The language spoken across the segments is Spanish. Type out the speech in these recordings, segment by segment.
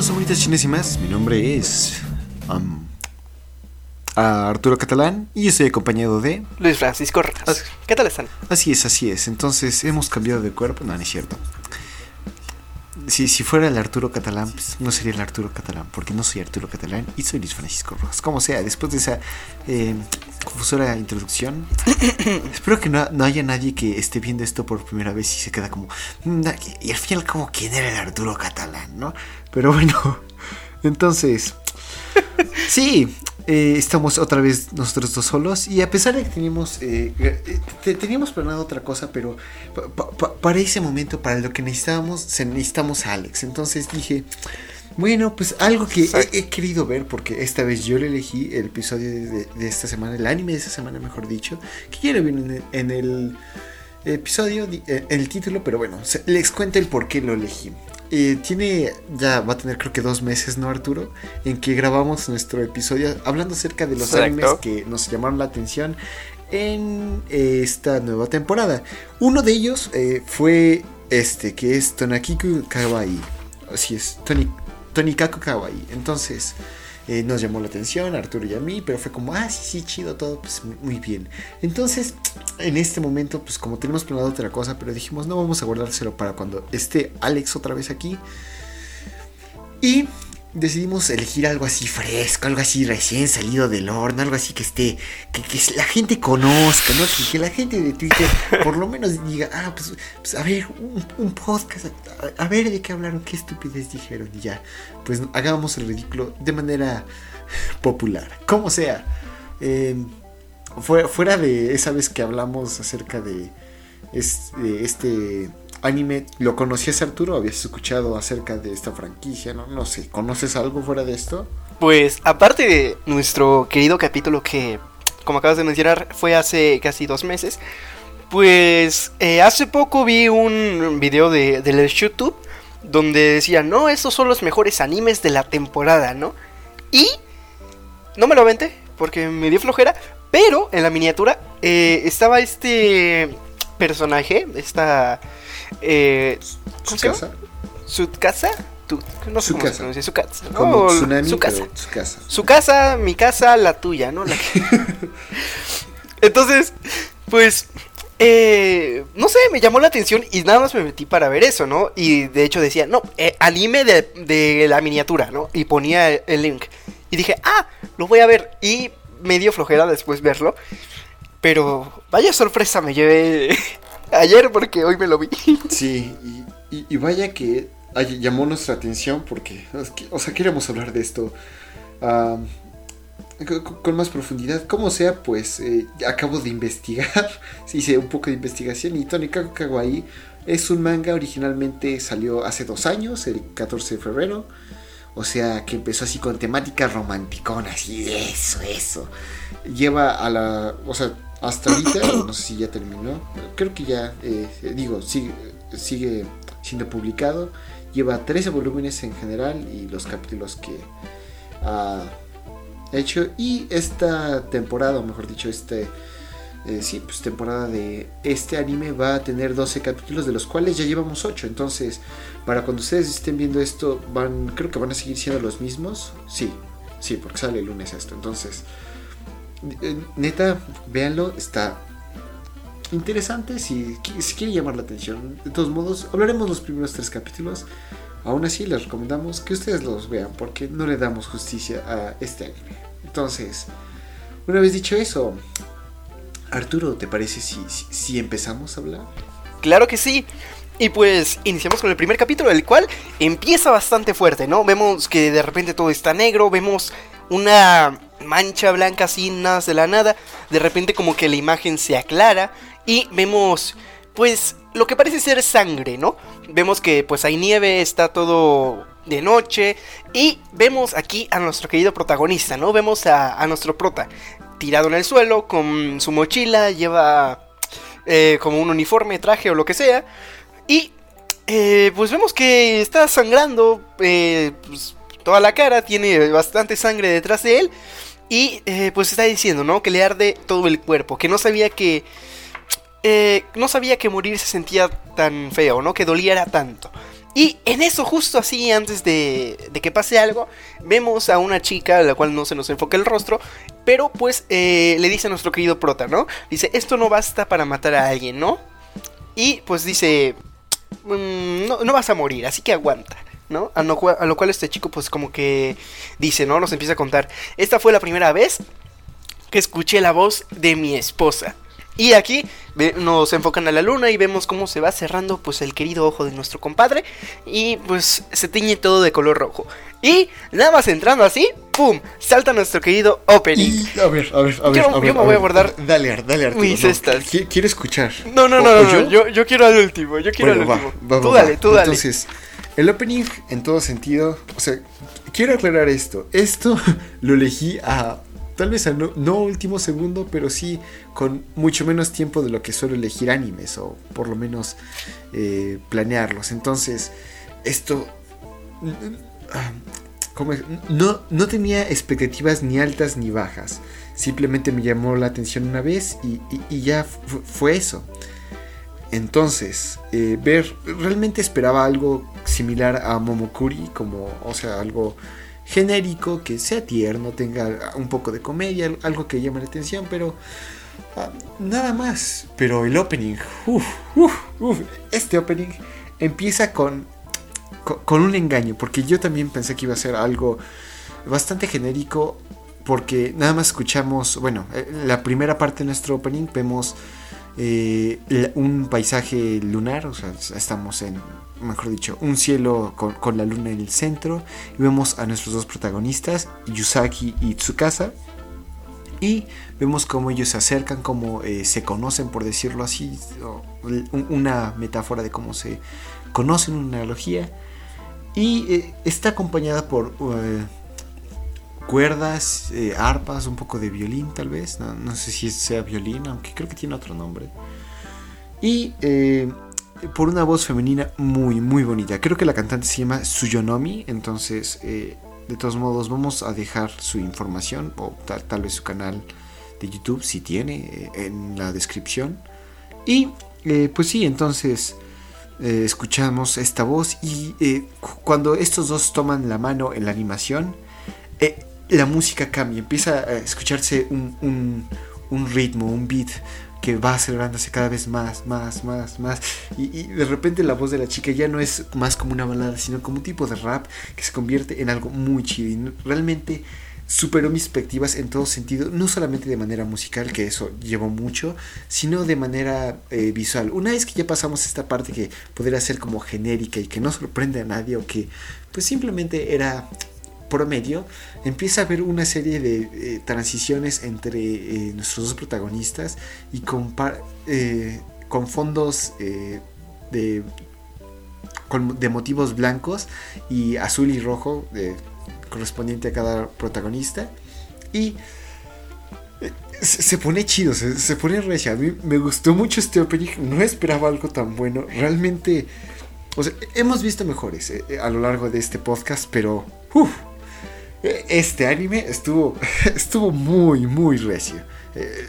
Bienvenidos a Bonitas Chinas y más. Mi nombre es um, Arturo Catalán y yo estoy acompañado de. Luis Francisco Rojas. ¿Qué tal están? Así es, así es. Entonces hemos cambiado de cuerpo. No, no es cierto. Si, si fuera el Arturo Catalán, pues no sería el Arturo Catalán, porque no soy Arturo Catalán y soy Luis Francisco Rojas. Como sea, después de esa eh, confusora introducción, espero que no, no haya nadie que esté viendo esto por primera vez y se queda como. "Mm, Y al final, como, ¿quién era el Arturo Catalán, no? Pero bueno, entonces. Sí, eh, estamos otra vez nosotros dos solos y a pesar de que teníamos eh, eh, te- teníamos planeado otra cosa, pero pa- pa- pa- para ese momento, para lo que necesitábamos, se necesitamos a Alex. Entonces dije, bueno, pues algo que he, he querido ver, porque esta vez yo le elegí el episodio de, de esta semana, el anime de esta semana, mejor dicho, que ya lo en el, en el episodio, di- eh, el título, pero bueno, les cuento el por qué lo elegí. Eh, tiene, ya va a tener creo que dos meses, ¿no, Arturo? En que grabamos nuestro episodio hablando acerca de los Exacto. animes que nos llamaron la atención en eh, esta nueva temporada. Uno de ellos eh, fue este, que es Tonakiku Kawaii. Así es, Toni, Tonikaku Kawaii. Entonces, eh, nos llamó la atención, a Arturo y a mí, pero fue como, ah, sí, sí, chido, todo, pues muy- bien. Entonces, en este momento, pues como tenemos planeado otra cosa, pero dijimos, no vamos a guardárselo para cuando esté Alex otra vez aquí. Y decidimos elegir algo así fresco, algo así recién salido del horno, algo así que esté, que, que la gente conozca, ¿no? Que, que la gente de Twitter por lo menos diga, ah, pues, pues, a ver, un, un podcast, a, a ver de qué hablaron, qué estupidez dijeron, y ya, pues hagamos el ridículo de manera popular, como sea. Eh, fue- fuera de esa vez que hablamos acerca de, es- de este anime, ¿lo conocías Arturo? ¿Habías escuchado acerca de esta franquicia? No, no sé, ¿conoces algo fuera de esto? Pues, aparte de nuestro querido capítulo que, como acabas de mencionar, fue hace casi dos meses, pues eh, hace poco vi un video de, del YouTube donde decía, no, estos son los mejores animes de la temporada, ¿no? Y no me lo aventé porque me dio flojera, pero en la miniatura eh, estaba este personaje, esta... Eh, ¿Cómo se llama? casa? ¿Su casa? Tu- no sé Su cómo se casa. pronuncia, su casa. ¿no? Como O tsunami, su casa. pero su casa. Su casa, mi casa, la tuya, ¿no? La que- Entonces, pues, eh, no sé, me llamó la atención y nada más me metí para ver eso, ¿no? Y de hecho decía, no, eh, anime de, de la miniatura, ¿no? Y ponía el, el link. Y dije, ah, lo voy a ver. Y me dio flojera después verlo. Pero vaya sorpresa me llevé ayer porque hoy me lo vi. Sí, y, y- y vaya que ay- llamó nuestra atención porque, o sea, queremos hablar de esto co- co- con, más profundidad. Como sea, pues eh, acabo de investigar, hice un poco de investigación y Tonikaku Kawaii es un manga originalmente salió hace dos años, el 14 de febrero. O sea, que empezó así con temática romanticona, así, eso, eso. Lleva a la, o sea, hasta ahorita, no sé si ya terminó, creo que ya, eh, digo, sigue, sigue siendo publicado. Lleva 13 volúmenes en general y los capítulos que ha hecho. Y esta temporada, o mejor dicho, este, eh, sí, pues temporada de este anime va a tener 12 capítulos, de los cuales ya llevamos 8. Entonces, para cuando ustedes estén viendo esto, van, creo que van a seguir siendo los mismos. Sí, sí, porque sale el lunes esto. Entonces, neta, véanlo, está interesante si, quiere llamar la atención. De todos modos, hablaremos los primeros tres capítulos. Aún así, les recomendamos que ustedes los vean porque no le damos justicia a este anime. Entonces, una vez dicho eso, Arturo, ¿te parece si, si empezamos a hablar? Claro que sí. Y pues iniciamos con el primer capítulo, el cual empieza bastante fuerte, ¿no? Vemos que de repente todo está negro, vemos una mancha blanca así, nada de la nada. De repente como que la imagen se aclara y vemos pues lo que parece ser sangre, ¿no? Vemos que pues hay nieve, está todo de noche y vemos aquí a nuestro querido protagonista, ¿no? Vemos a, nuestro prota tirado en el suelo con su mochila, lleva eh, como un uniforme, traje o lo que sea. Y eh, pues vemos que está sangrando eh, pues, toda la cara, tiene bastante sangre detrás de él. Y eh, pues está diciendo, ¿no? Que le arde todo el cuerpo, que no sabía que eh, no sabía que morir se sentía tan feo, ¿no? Que doliera tanto. Y en eso, justo así, antes de, de, que pase algo, vemos a una chica, a la cual no se nos enfoca el rostro, pero pues eh, le dice a nuestro querido prota, ¿no? Dice, esto no basta para matar a alguien, ¿no? Y pues dice, mmm, no, no, vas a morir, así que aguanta. ¿No? A lo, cual, a lo cual este chico pues como que dice, ¿no? Nos empieza a contar, esta fue la primera vez que escuché la voz de mi esposa. Y aquí nos enfocan a la luna y vemos cómo se va cerrando pues el querido ojo de nuestro compadre y pues se tiñe todo de color rojo. Y nada más entrando así, ¡pum! Salta nuestro querido opening. Y, a ver, a ver, a ver. Yo, a ver, yo me voy a guardar Dale, dale, Arturo. mis no, estas. qui- Quiero escuchar. No, no, ¿O- no, o no, no, yo? yo, yo quiero al último, yo quiero Bueno, al último. va, tú dale, tú dale. Entonces, el opening en todo sentido, o sea, quiero aclarar esto. Esto lo elegí a tal vez a no, último segundo, pero sí con mucho menos tiempo de lo que suelo elegir animes o por lo menos eh, planearlos. Entonces, esto ah, no, no tenía expectativas ni altas ni bajas. Simplemente me llamó la atención una vez y, y- ya fu- fue eso. Entonces, eh, ver, realmente esperaba algo similar a Momokuri, como, o sea, algo genérico, que sea tierno, tenga un poco de comedia, algo que llame la atención, pero ah, nada más. Pero el opening, este opening empieza con, con, con un engaño, porque yo también pensé que iba a ser algo bastante genérico, porque nada más escuchamos, bueno, eh, la primera parte de nuestro opening vemos eh, un paisaje lunar, o sea, estamos en, mejor dicho, un cielo con, la luna en el centro, y vemos a nuestros dos protagonistas, Yusaki y Tsukasa, y vemos cómo ellos se acercan, cómo eh, se conocen, por decirlo así, una metáfora de cómo se conocen, una analogía, y eh, está acompañada por... cuerdas, eh, arpas, un poco de violín tal vez, no, sé si sea violín, aunque creo que tiene otro nombre. Y eh, por una voz femenina muy, muy bonita. Creo que la cantante se llama Suyonomi, entonces eh, de todos modos vamos a dejar su información o tal, tal vez su canal de YouTube si tiene en la descripción. Y pues sí, entonces escuchamos esta voz y cu- cuando estos dos toman la mano en la animación, eh, la música cambia, empieza a escucharse un, un- ritmo, un beat que va acelerándose cada vez más, más, más, más. Y, de repente la voz de la chica ya no es más como una balada, sino como un tipo de rap que se convierte en algo muy chido. Y realmente superó mis expectativas en todo sentido, no solamente de manera musical, que eso llevó mucho, sino de manera eh, visual. Una vez que ya pasamos esta parte que podría ser como genérica y que no sorprende a nadie o que pues simplemente era promedio, empieza a haber una serie de eh, transiciones entre eh, nuestros dos protagonistas y con, eh, con fondos de, con- de motivos blancos y azul y rojo correspondiente a cada protagonista. Y se pone chido, se, se pone recia. A mí me gustó mucho este opening, no esperaba algo tan bueno. Realmente, o sea, hemos visto mejores a lo largo de este podcast, pero uf, este anime estuvo, estuvo muy, muy recio. Eh,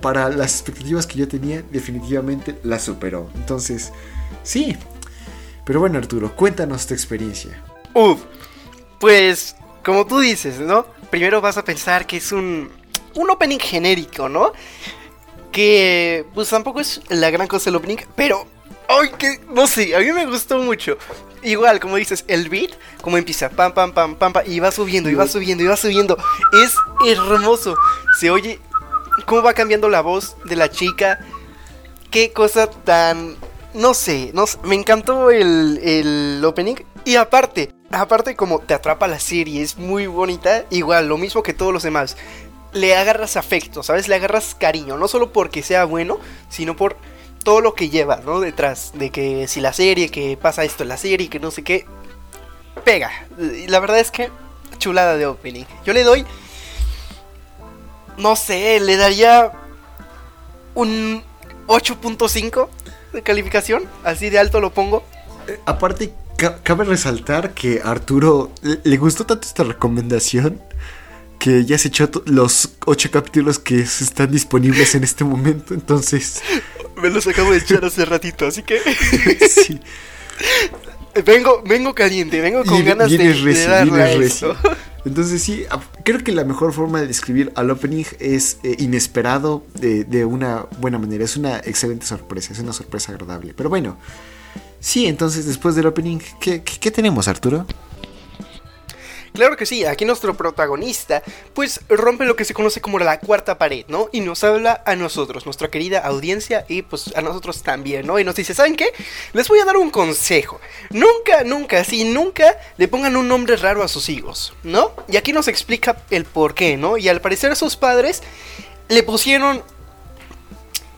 para las expectativas que yo tenía, definitivamente la superó. Entonces, sí. Pero bueno, Arturo, cuéntanos tu experiencia. Uf, pues como tú dices, ¿no? Primero vas a pensar que es un, un opening genérico, ¿no? Que pues tampoco es la gran cosa el opening, pero... ¡Ay, que No sé, a mí me gustó mucho. Igual, como dices, el beat, como empieza, pam, pam, pam, pam, pam, y va subiendo, y va subiendo, y va subiendo. Es hermoso. Se oye cómo va cambiando la voz de la chica. Qué cosa tan... No sé, no sé, me encantó el, el opening. Y aparte, aparte como te atrapa la serie, es muy bonita. Igual, lo mismo que todos los demás. Le agarras afecto, ¿sabes? Le agarras cariño. No solo porque sea bueno, sino por todo lo que lleva, ¿no? Detrás. De que si la serie, que pasa esto en la serie, que no sé qué. Pega. La verdad es que chulada de opening. Yo le doy... No sé, le daría un 8.5 de calificación. Así de alto lo pongo. Eh, aparte, ca- cabe resaltar que a Arturo le gustó tanto esta recomendación que ya se echó los ocho capítulos que están disponibles en este momento. Entonces, Me los acabo de echar hace ratito, así que. sí. Vengo, vengo caliente, vengo con ganas de, de darle a esto. Entonces sí, creo que la mejor forma de describir al opening es eh, inesperado de, de, una buena manera. Es una excelente sorpresa, es una sorpresa agradable. Pero bueno, sí, entonces después del opening, ¿qué, qué, qué tenemos Arturo? Claro que sí, aquí nuestro protagonista pues rompe lo que se conoce como la cuarta pared, ¿no? Y nos habla a nosotros, nuestra querida audiencia y pues a nosotros también, ¿no? Y nos dice, ¿saben qué? Les voy a dar un consejo. Nunca, nunca, sí, nunca le pongan un nombre raro a sus hijos, ¿no? Y aquí nos explica el por qué, ¿no? Y al parecer a sus padres le pusieron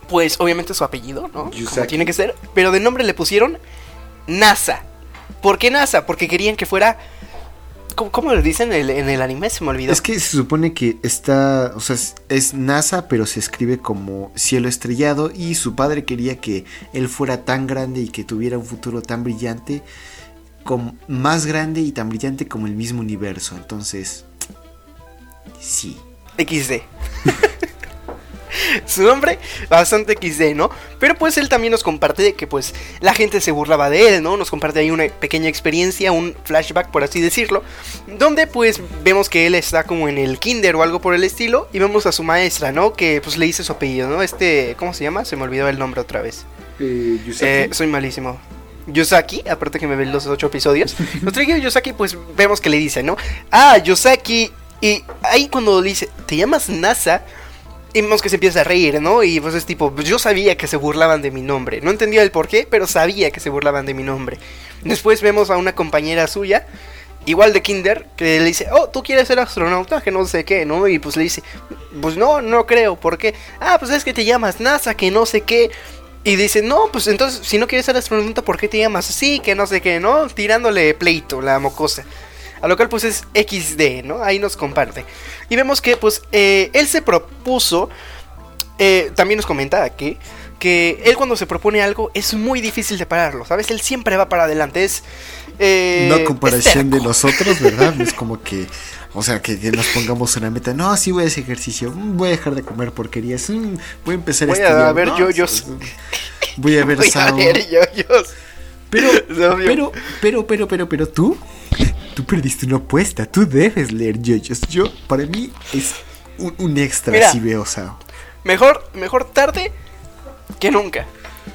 pues obviamente su apellido, ¿no? Como tiene que ser, pero de nombre le pusieron NASA. ¿Por qué NASA? Porque querían que fuera ¿Cómo, lo dicen en el, anime? Se me olvidó. Es que se supone que está, o sea, es, NASA, pero se escribe como cielo estrellado y su padre quería que él fuera tan grande y que tuviera un futuro tan brillante, como, más grande y tan brillante como el mismo universo. Entonces, sí. XD. su nombre bastante XD, ¿no? Pero pues él también nos comparte de que pues la gente se burlaba de él, ¿no? Nos comparte ahí una pequeña experiencia, un flashback por así decirlo, donde pues vemos que él está como en el kinder o algo por el estilo y vemos a su maestra, ¿no? Que pues le dice su apellido, ¿no? Este, ¿cómo se llama? Se me olvidó el nombre otra vez. Eh, eh, soy malísimo. Yosaki, aparte que me ven los ocho episodios, nuestro querido Yosaki, pues vemos que le dice, ¿no? Ah, Yosaki. Y ahí cuando le dice, ¿te llamas NASA? Y vemos que se empieza a reír, ¿no? Y pues es tipo, yo sabía que se burlaban de mi nombre. No entendía el por qué, pero sabía que se burlaban de mi nombre. Después vemos a una compañera suya, igual de Kinder, que le dice, oh, tú quieres ser astronauta, que no sé qué, ¿no? Y pues le dice, pues no, no creo, ¿por qué? Ah, pues es que te llamas NASA, que no sé qué. Y dice, no, pues entonces, si no quieres ser astronauta, ¿por qué te llamas así? Que no sé qué, ¿no? Tirándole pleito, la mocosa. A lo cual pues es XD, ¿no? Ahí nos comparte. Y vemos que pues eh, él se propuso, eh, también nos comenta aquí, que él cuando se propone algo es muy difícil de pararlo, ¿sabes? Él siempre va para adelante, es... Eh, no comparación de nosotros, ¿verdad? es como que... O sea, que, nos pongamos una meta. No, sí voy a hacer ejercicio. Mm, voy a dejar de comer porquerías. Mm, voy a empezar a estudiar. A ver yo yoyos. Voy a ver voy A ver yoyos. Pero, pero, pero, pero, pero, pero, tú tú perdiste una apuesta, tú debes leer yoyos. Yo, para mí, es un, extra si veo Sao. Mejor, mejor tarde que nunca.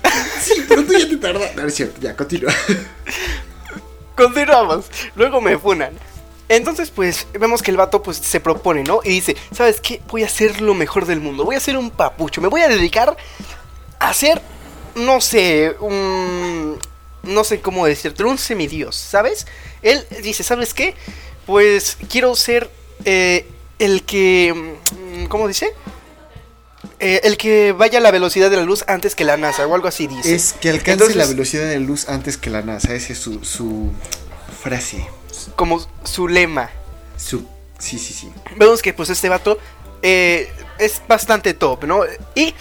Sí, pero tú ya te tardas. No, es cierto, ya, continúa. Continuamos. Luego me funan. Entonces, pues, vemos que el vato pues se propone, ¿no? Y dice, ¿sabes qué? Voy a hacer lo mejor del mundo. Voy a ser un papucho. Me voy a dedicar a ser, no sé, un no sé cómo decirte, un semidios, ¿sabes? Él dice, ¿sabes qué? Pues quiero ser eh, el que... Mm, ¿Cómo dice? Eh, el que vaya a la velocidad de la luz antes que la NASA o algo así dice. Es que alcance la velocidad de la luz antes que la NASA, esa es su, su frase. Como su lema. Su, sí, sí, sí. Vemos que pues este vato eh, es bastante top, ¿no? Y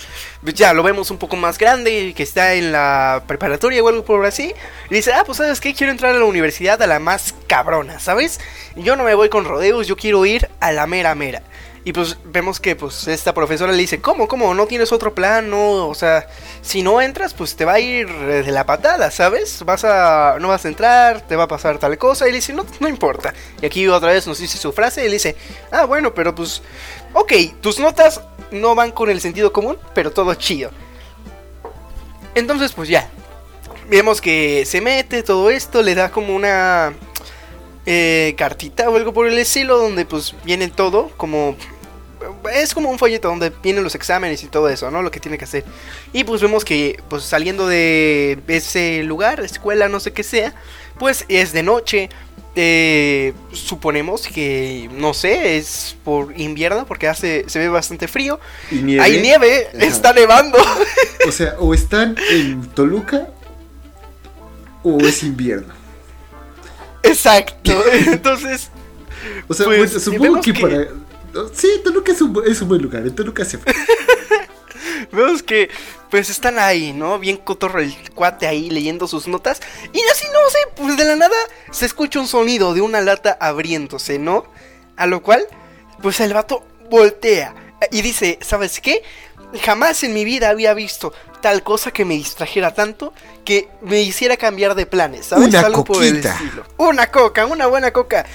ya lo vemos un poco más grande, que está en la preparatoria o algo por así. Y dice, ah, pues sabes qué, quiero entrar a la universidad a la más cabrona, ¿sabes? Yo no me voy con rodeos, yo quiero ir a la mera mera. Y pues vemos que pues esta profesora le dice, ¿cómo? ¿Cómo? ¿No tienes otro plan? No, o sea, si no entras, pues te va a ir de la patada, ¿sabes? Vas a, no vas a entrar, te va a pasar tal cosa. Y le dice, no, no importa. Y aquí otra vez nos dice su frase y le dice, ah, bueno, pero pues, ok, tus notas no van con el sentido común, pero todo chido. Entonces, pues ya. Vemos que se mete todo esto, le da como una eh, cartita o algo por el estilo, donde pues viene todo, como es como un folleto donde vienen los exámenes y todo eso, ¿no? Lo que tiene que hacer. Y pues vemos que pues saliendo de ese lugar, escuela, no sé qué sea, pues es de noche. Eh, suponemos que, no sé, es por invierno porque hace, se ve bastante frío. Hay nieve, está nevando. O sea, o están en Toluca o es invierno. Exacto, entonces... O sea, pues, supongo que, para Sí, Toluca es un, es un buen lugar. En Toluca se fue. Vemos que pues están ahí, ¿no? Bien cotorro el cuate ahí leyendo sus notas. Y así no sé, pues de la nada se escucha un sonido de una lata abriéndose, ¿no? A lo cual, pues el vato voltea y dice, ¿sabes qué? jamás en mi vida había visto tal cosa que me distrajera tanto que me hiciera cambiar de planes, ¿sabes? Una Algo por el coquita. estilo. Una coca, una buena coca.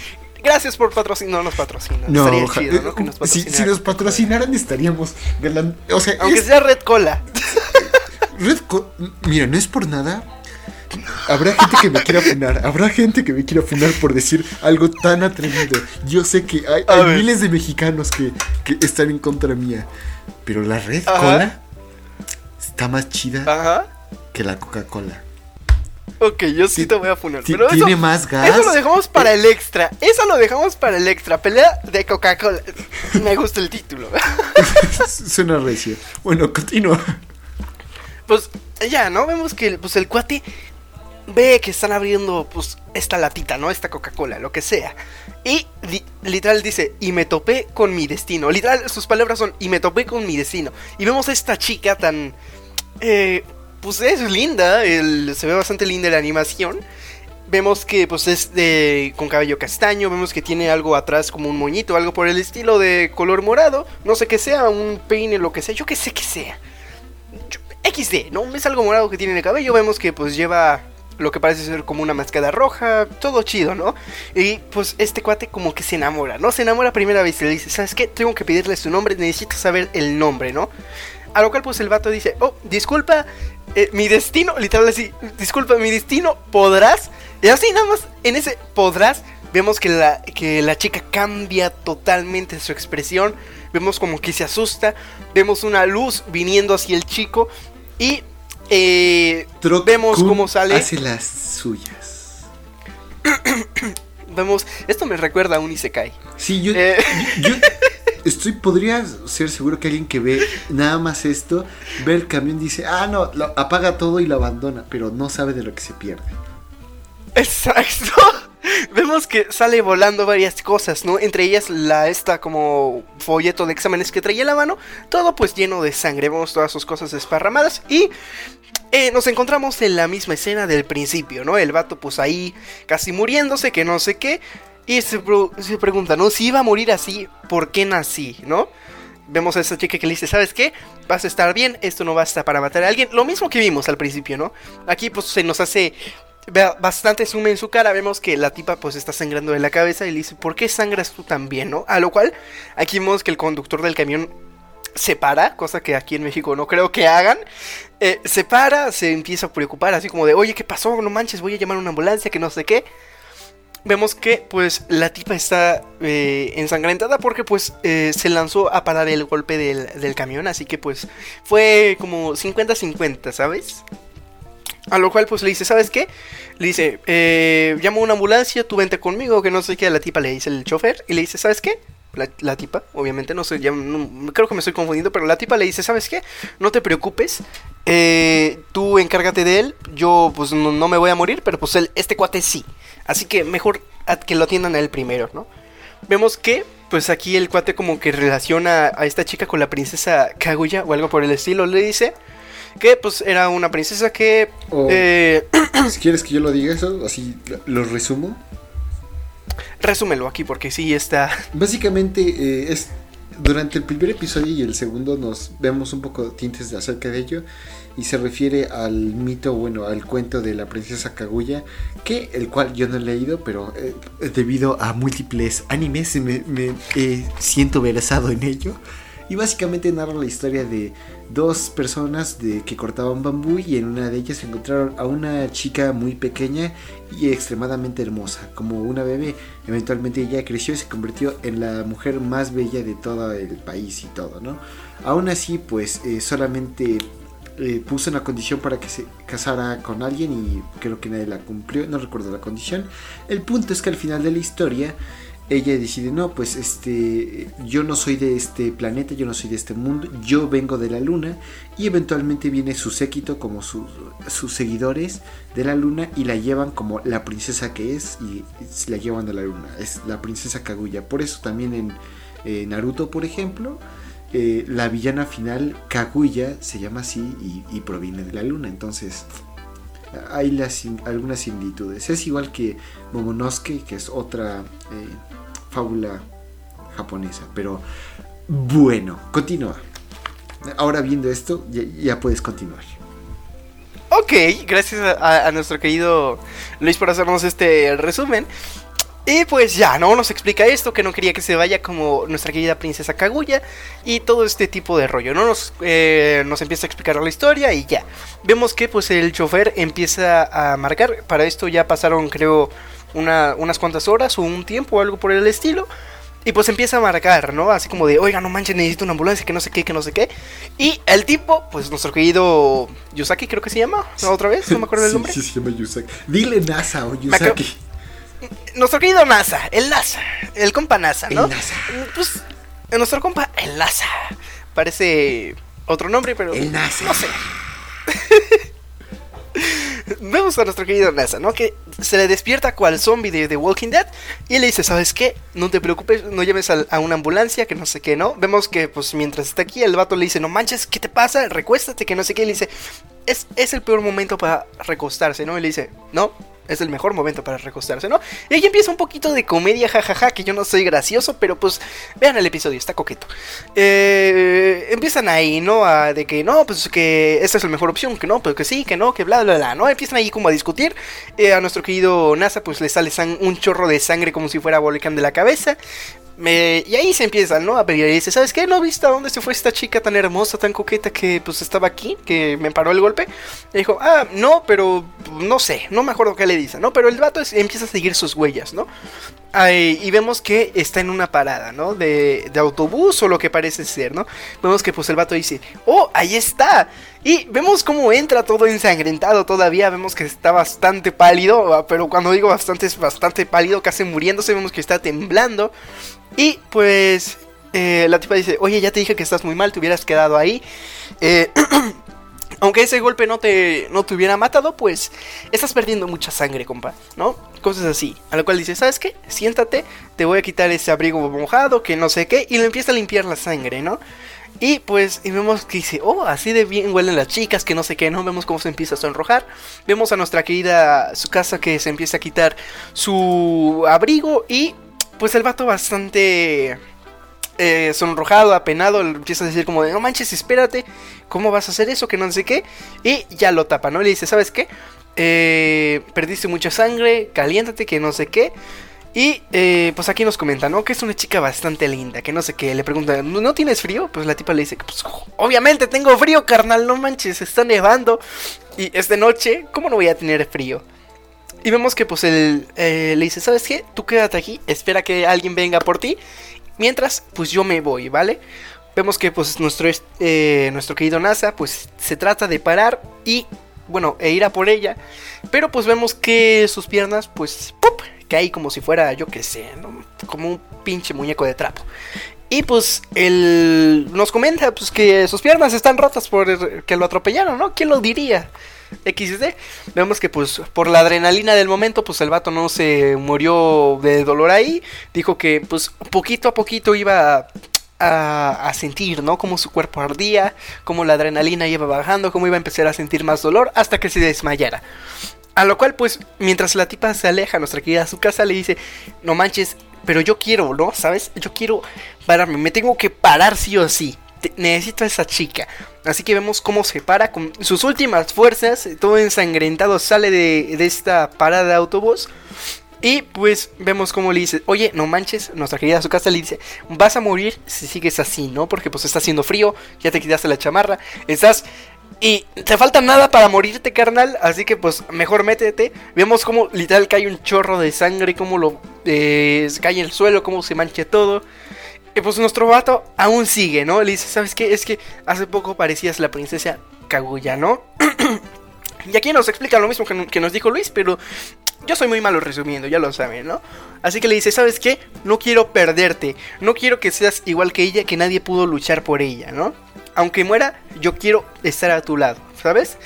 Gracias por patrocinar. No nos patrocinan. No, Estaría chido, ¿no? Que nos si, patrocinaran. si nos patrocinaran estaríamos galan- O sea, Aunque es- sea Red Cola. Red Co- Mira, no es por nada. Habrá gente que me quiera funar. Habrá gente que me quiera funar por decir algo tan atrevido. Yo sé que hay, miles de mexicanos que, que están en contra mía. Pero la Red Ajá. Cola está más chida Ajá. que la Coca-Cola. Ok, yo sí te voy a funar. Pero eso, tiene más gas. eso lo dejamos para el extra. Eso lo dejamos para el extra. Pelea de Coca-Cola. Me gusta el título. Suena recio. Bueno, continúa. Pues ya, ¿no? Vemos que pues, el cuate ve que están abriendo pues esta latita, ¿no? Esta Coca-Cola, lo que sea. Y li- literal dice, y me topé con mi destino. Literal, sus palabras son, y me topé con mi destino. Y vemos a esta chica tan... eh, pues es linda, el- se ve bastante linda la animación. Vemos que pues es de con cabello castaño, vemos que tiene algo atrás como un moñito, algo por el estilo de color morado, no sé qué sea, un peine, lo que sea, yo qué sé que sea. XD, ¿no? Es algo morado que tiene en el cabello, vemos que pues lleva lo que parece ser como una mascada roja, todo chido, ¿no? Y pues este cuate como que se enamora, ¿no? Se enamora primera vez y le dice, ¿sabes qué? Tengo que pedirle su nombre, necesito saber el nombre, ¿no? A lo cual pues el vato dice, oh, disculpa, eh, mi destino, literal así, disculpa, mi destino, ¿podrás? Y así nada más, en ese podrás, vemos que la, que la chica cambia totalmente su expresión, vemos como que se asusta, vemos una luz viniendo hacia el chico y eh, vemos cómo sale, Hace las suyas. vemos, esto me recuerda a un Isekai. Sí, yo, Eh. yo estoy, podría ser seguro que alguien que ve nada más esto, ve el camión y dice, ah, no, lo- apaga todo y lo abandona, pero no sabe de lo que se pierde. Exacto. Vemos que sale volando varias cosas, ¿no? Entre ellas la esta como folleto de exámenes que traía en la mano, todo pues lleno de sangre, vemos todas sus cosas desparramadas y eh, nos encontramos en la misma escena del principio, ¿no? El vato pues ahí casi muriéndose, que no sé qué, y se, pregunta, ¿no? Si iba a morir así, ¿por qué nací, ¿no? Vemos a esa chica que le dice, ¿sabes qué? Vas a estar bien, esto no basta para matar a alguien. Lo mismo que vimos al principio, ¿no? Aquí pues se nos hace ba- bastante zoom en su cara. Vemos que la tipa pues está sangrando de la cabeza y le dice, ¿por qué sangras tú también, no? A lo cual aquí vemos que el conductor del camión se para, cosa que aquí en México no creo que hagan. Eh, se para, se empieza a preocupar, así como de, oye, ¿qué pasó? No manches, voy a llamar a una ambulancia, que no sé qué. Vemos que pues la tipa está eh, ensangrentada porque pues eh, se lanzó a parar el golpe del, del camión, así que pues fue como 50-50, ¿sabes? A lo cual pues le dice, ¿sabes qué? Le dice, eh, llamo a una ambulancia, tú vente conmigo, que no sé qué, la tipa le dice el chofer y le dice, ¿sabes qué? La, la tipa, obviamente, no sé, ya no- creo que me estoy confundiendo, pero la tipa le dice, ¿sabes qué? No te preocupes, eh, tú encárgate de él, yo pues no, no me voy a morir, pero pues él, este cuate sí. Así que mejor que lo atiendan a él primero, ¿no? Vemos que, pues aquí el cuate como que relaciona a esta chica con la princesa Kaguya o algo por el estilo, le dice que pues era una princesa que... O- eh, Si quieres que yo lo diga eso, así lo resumo. Resúmelo aquí porque sí está... Básicamente eh, es durante el primer episodio y el segundo nos vemos un poco tintes de acerca de ello y se refiere al mito, bueno, al cuento de la princesa Kaguya, que el cual yo no he leído, pero eh, debido a múltiples animes me, me, eh, siento versado en ello. Y básicamente narra la historia de dos personas de que cortaban bambú y en una de ellas encontraron a una chica muy pequeña y extremadamente hermosa, como una bebé. Eventualmente ella creció y se convirtió en la mujer más bella de todo el país y todo, ¿no? Aún así, pues eh, solamente eh, puso una condición para que se casara con alguien y creo que nadie la cumplió, no recuerdo la condición. El punto es que al final de la historia ella decide, no, pues este, yo no soy de este planeta, yo no soy de este mundo, yo vengo de la luna y eventualmente viene su séquito como sus, sus seguidores de la luna y la llevan como la princesa que es y la llevan a la luna, es la princesa Kaguya. Por eso también en Naruto, por ejemplo, eh, la villana final Kaguya se llama así y, proviene de la luna, entonces hay algunas similitudes. Es igual que Momonosuke, que es otra eh, fábula japonesa. Pero bueno, continúa. ahora viendo esto, ya, puedes continuar. Ok, gracias a, a, nuestro querido Luis por hacernos este resumen. Y pues ya, ¿no? Nos explica esto, que no quería que se vaya como nuestra querida princesa Kaguya y todo este tipo de rollo, ¿no? Nos, eh, nos empieza a explicar la historia y ya. Vemos que pues el chofer empieza a marcar, para esto ya pasaron creo unas cuantas horas o un tiempo o algo por el estilo. Y pues empieza a marcar, ¿no? Así como de, oiga, no manches, necesito una ambulancia, que no sé qué, que no sé qué. Y el tipo, pues nuestro querido Yusaki, creo que se llama, ¿no? Otra vez, no me acuerdo el nombre. Sí, se llama Yusaki. Dile NASA o Yusaki nuestro querido NASA, el NASA, el compa NASA, ¿no? El NASA. Pues, nuestro compa, el NASA. Parece otro nombre, pero. El NASA. No sé. Vemos a nuestro querido NASA, ¿no? Que se le despierta cual zombie de The Walking Dead y le dice, ¿sabes qué? No te preocupes, no llames a, una ambulancia, que no sé qué, ¿no? Vemos que, pues, mientras está aquí, el vato le dice, no manches, ¿qué te pasa? Recuéstate, que no sé qué. Y le dice, es, es el peor momento para recostarse, ¿no? Y le dice, no, es el mejor momento para recostarse, ¿no? Y ahí empieza un poquito de comedia, jajaja, que yo no soy gracioso, pero pues vean el episodio, está coqueto. Eh, empiezan ahí, ¿no? A de que no, pues que esta es la mejor opción, que no, pero que sí, que no, que bla, bla, bla, ¿no? Empiezan ahí como a discutir. Eh, a nuestro querido NASA, pues le sale un chorro de sangre como si fuera volcán de la cabeza y ahí se empieza, ¿no? A pedir y dice, ¿sabes qué? ¿No viste a dónde se fue esta chica tan hermosa, tan coqueta que pues estaba aquí, que me paró el golpe? Y dijo, ah, no, pero no sé, no me acuerdo qué le dice, ¿no? Pero el vato empieza a seguir sus huellas, ¿no? Y vemos que está en una parada, ¿no? De, de, autobús o lo que parece ser, ¿no? Vemos que pues el vato dice, oh, ahí está. Y vemos cómo entra todo ensangrentado todavía, vemos que está bastante pálido, ah, pero cuando digo bastante es bastante pálido, casi muriéndose, vemos que está temblando. Y pues eh, la tipa dice, oye, ya te dije que estás muy mal, te hubieras quedado ahí. Eh, aunque ese golpe no te, no te hubiera matado, pues estás perdiendo mucha sangre, compa, ¿no? Cosas así. A lo cual dice, ¿sabes qué? Siéntate, te voy a quitar ese abrigo mojado, que no sé qué, y le empieza a limpiar la sangre, ¿no? Y pues y vemos que dice, oh, así de bien huelen las chicas, que no sé qué, ¿no? Vemos cómo se empieza a sonrojar. Vemos a nuestra querida su casa que se empieza a quitar su abrigo y pues el vato bastante eh, sonrojado, apenado, empieza a decir como de, no manches, espérate, ¿cómo vas a hacer eso? Que no sé qué. Y ya lo tapa, ¿no? Le dice, ¿sabes qué? Eh, perdiste mucha sangre, caliéntate, que no sé qué. Y eh, pues aquí nos comenta, ¿no? Que es una chica bastante linda, que no sé qué. Le pregunta, ¿no tienes frío? Pues la tipa le dice, pues obviamente tengo frío, carnal, no manches, está nevando. Y es de noche, ¿cómo no voy a tener frío? Y vemos que pues él eh, le dice, ¿sabes qué? Tú quédate aquí, espera que alguien venga por ti. Mientras, pues yo me voy, ¿vale? Vemos que pues nuestro, eh, nuestro querido NASA pues se trata de parar y, bueno, e ir a por ella. Pero pues vemos que sus piernas pues, ¡pop! Cae como si fuera, yo qué sé, como un pinche muñeco de trapo. Y pues él nos comenta pues que sus piernas están rotas por que lo atropellaron, ¿no? ¿Quién lo diría? XD. Vemos que pues por la adrenalina del momento pues el vato no se murió de dolor ahí. Dijo que pues poquito a poquito iba a, sentir, ¿no? Como su cuerpo ardía, como la adrenalina iba bajando, como iba a empezar a sentir más dolor hasta que se desmayara. A lo cual pues mientras la tipa se aleja, nuestra querida a su casa le dice, no manches, pero yo quiero, ¿no? ¿Sabes? Yo quiero pararme, me tengo que parar sí o sí necesito a esa chica. Así que vemos cómo se para con sus últimas fuerzas, todo ensangrentado, sale de, esta parada de autobús. Y pues vemos cómo le dice, oye, no manches, nuestra querida su casa le dice, vas a morir si sigues así, ¿no? Porque pues está haciendo frío, ya te quitaste la chamarra, estás... Y te falta nada para morirte, carnal. Así que pues mejor métete. Vemos cómo literal cae un chorro de sangre, cómo lo eh, cae en el suelo, cómo se mancha todo. Y pues nuestro vato aún sigue, ¿no? Le dice, ¿sabes qué? Es que hace poco parecías la princesa Kaguya, ¿no? y aquí nos explica lo mismo que, nos dijo Luis, pero yo soy muy malo resumiendo, ya lo saben, ¿no? Así que le dice, ¿sabes qué? No quiero perderte, no quiero que seas igual que ella, que nadie pudo luchar por ella, ¿no? Aunque muera, yo quiero estar a tu lado, ¿sabes?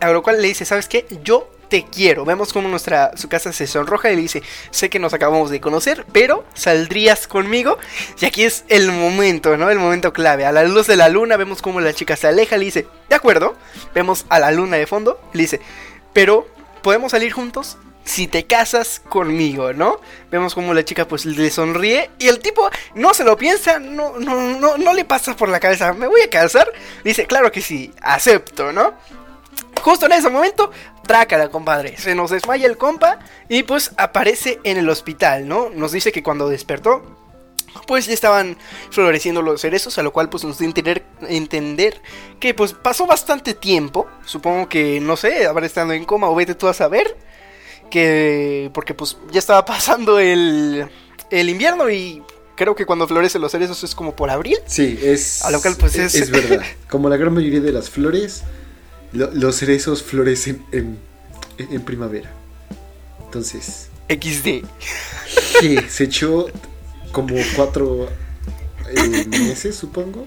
A lo cual le dice, ¿sabes qué? Yo te quiero. Vemos como nuestra su casa se sonroja y le dice, sé que nos acabamos de conocer, pero saldrías conmigo. Y aquí es el momento, ¿no? El momento clave. A la luz de la luna vemos como la chica se aleja le dice, de acuerdo. Vemos a la luna de fondo, le dice, pero ¿podemos salir juntos? si te casas conmigo, ¿no? Vemos como la chica pues le sonríe y el tipo no se lo piensa, no, no, no, no le pasa por la cabeza, ¿me voy a casar? Dice, claro que sí, acepto, ¿no? Justo en ese momento, trácala, compadre. Se nos desmaya el compa y pues aparece en el hospital, ¿no? Nos dice que cuando despertó, pues ya estaban floreciendo los cerezos, a lo cual pues nos dio entender, entender que pues pasó bastante tiempo. Supongo que, no sé, habrá estado en coma o vete tú a saber. Que, porque pues ya estaba pasando el, el invierno y creo que cuando florecen los cerezos es como por abril. Sí, es, A lo cual, pues, es- es verdad. Como la gran mayoría de las flores, lo- los cerezos florecen en, en- en primavera. Entonces, XD. que se echó como cuatro eh, meses, supongo.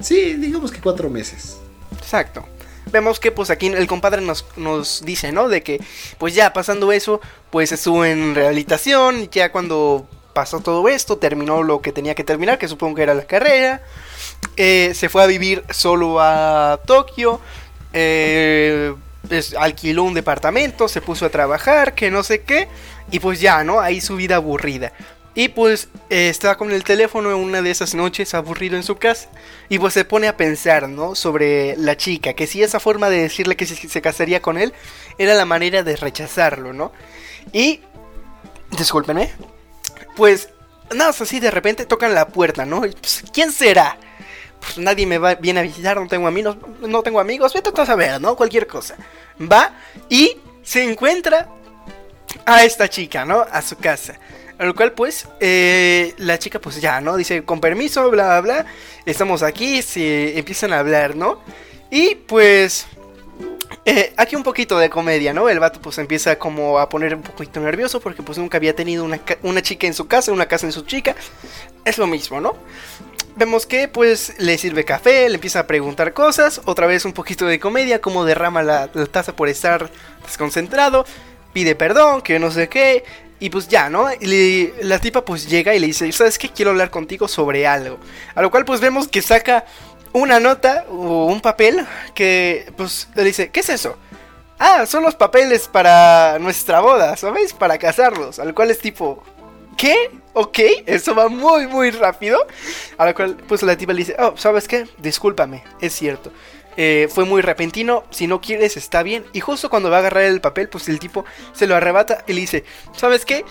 Sí, digamos que cuatro meses. Exacto. Vemos que pues aquí el compadre nos, nos dice, ¿no? De que pues ya pasando eso, pues estuvo en rehabilitación, y ya cuando pasó todo esto, terminó lo que tenía que terminar, que supongo que era la carrera, eh, se fue a vivir solo a Tokio, eh, alquiló un departamento, se puso a trabajar, que no sé qué, y pues ya, ¿no? Ahí su vida aburrida. Y pues eh, estaba con el teléfono en una de esas noches aburrido en su casa. Y pues se pone a pensar, ¿no? Sobre la chica. Que si esa forma de decirle que se, casaría con él era la manera de rechazarlo, ¿no? Y... Discúlpenme. Pues nada, así de repente tocan la puerta, ¿no? Pues, ¿Quién será? Nadie me va, viene a visitar, no tengo amigos, no tengo amigos, vete a saber, ¿no? Cualquier cosa. Va y se encuentra a esta chica, ¿no? A su casa. A lo cual, pues, eh, la chica, pues ya, ¿no? Dice, con permiso, bla, bla, bla. Estamos aquí, se empiezan a hablar, ¿no? Y pues, eh, aquí un poquito de comedia, ¿no? El vato, pues, empieza como a poner un poquito nervioso porque, pues, nunca había tenido una, una chica en su casa, una casa en su chica. Es lo mismo, ¿no? Vemos que, pues, le sirve café, le empieza a preguntar cosas. Otra vez un poquito de comedia, como derrama la, taza por estar desconcentrado. Pide perdón, que no sé qué. Y pues ya, ¿no? Le- la tipa pues llega y le dice, ¿sabes qué? Quiero hablar contigo sobre algo. A lo cual pues vemos que saca una nota o un papel que pues le dice, ¿qué es eso? Ah, son los papeles para nuestra boda, ¿sabes? Para casarnos. Al cual es tipo, ¿qué? Ok, eso va muy, muy rápido. A lo cual pues la tipa le dice, oh, ¿sabes qué? Discúlpame, es cierto. Eh, fue muy repentino, si no quieres está bien. Y justo cuando va a agarrar el papel, pues el tipo se lo arrebata y le dice, ¿sabes qué?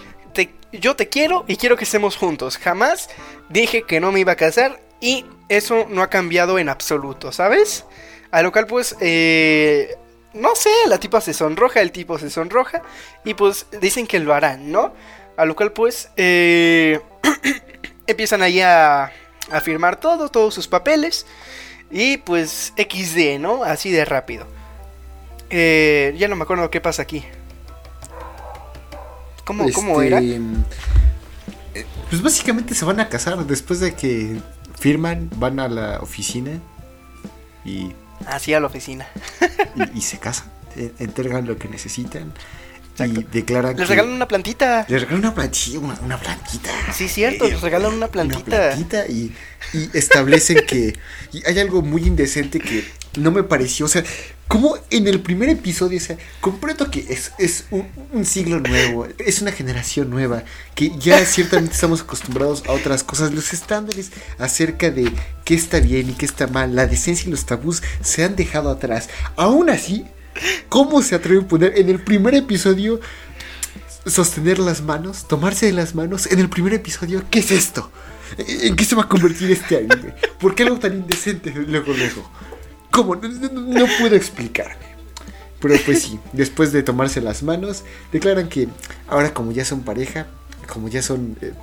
Yo te quiero y quiero que estemos juntos. Jamás dije que no me iba a casar y eso no ha cambiado en absoluto, ¿sabes? A lo cual pues, eh, no sé, la tipa se sonroja, el tipo se sonroja y pues dicen que lo harán, ¿no? A lo cual pues, eh, empiezan ahí a, a firmar todo, todos sus papeles. Y pues XD, ¿no? Así de rápido. Eh, ya no me acuerdo qué pasa aquí. ¿Cómo, cómo Este, era? eh, Pues básicamente se van a casar después de que firman, van a la oficina y, Así a la oficina. y- y se casan, eh, entregan lo que necesitan Exacto. y declaran Les que- regalan una plantita. les regalan una plantilla, una, una plantita. Sí, cierto, les regalan una plantita. Una plantita y, y establecen que. Y hay algo muy indecente que no me pareció. O sea, como en el primer episodio, o sea, comprendo que es, es un, un siglo nuevo, es una generación nueva, que ya ciertamente estamos acostumbrados a otras cosas. Los estándares acerca de qué está bien y qué está mal, la decencia y los tabús se han dejado atrás. Aún así, ¿cómo se atreve a poner en el primer episodio sostener las manos, tomarse de las manos en el primer episodio. ¿Qué es esto? ¿En qué se va a convertir este anime? ¿Por qué algo tan indecente luego, luego? ¿Cómo? No, puedo explicarme. Pero pues sí, después de tomarse las manos, declaran que ahora como ya son pareja, como ya son eh,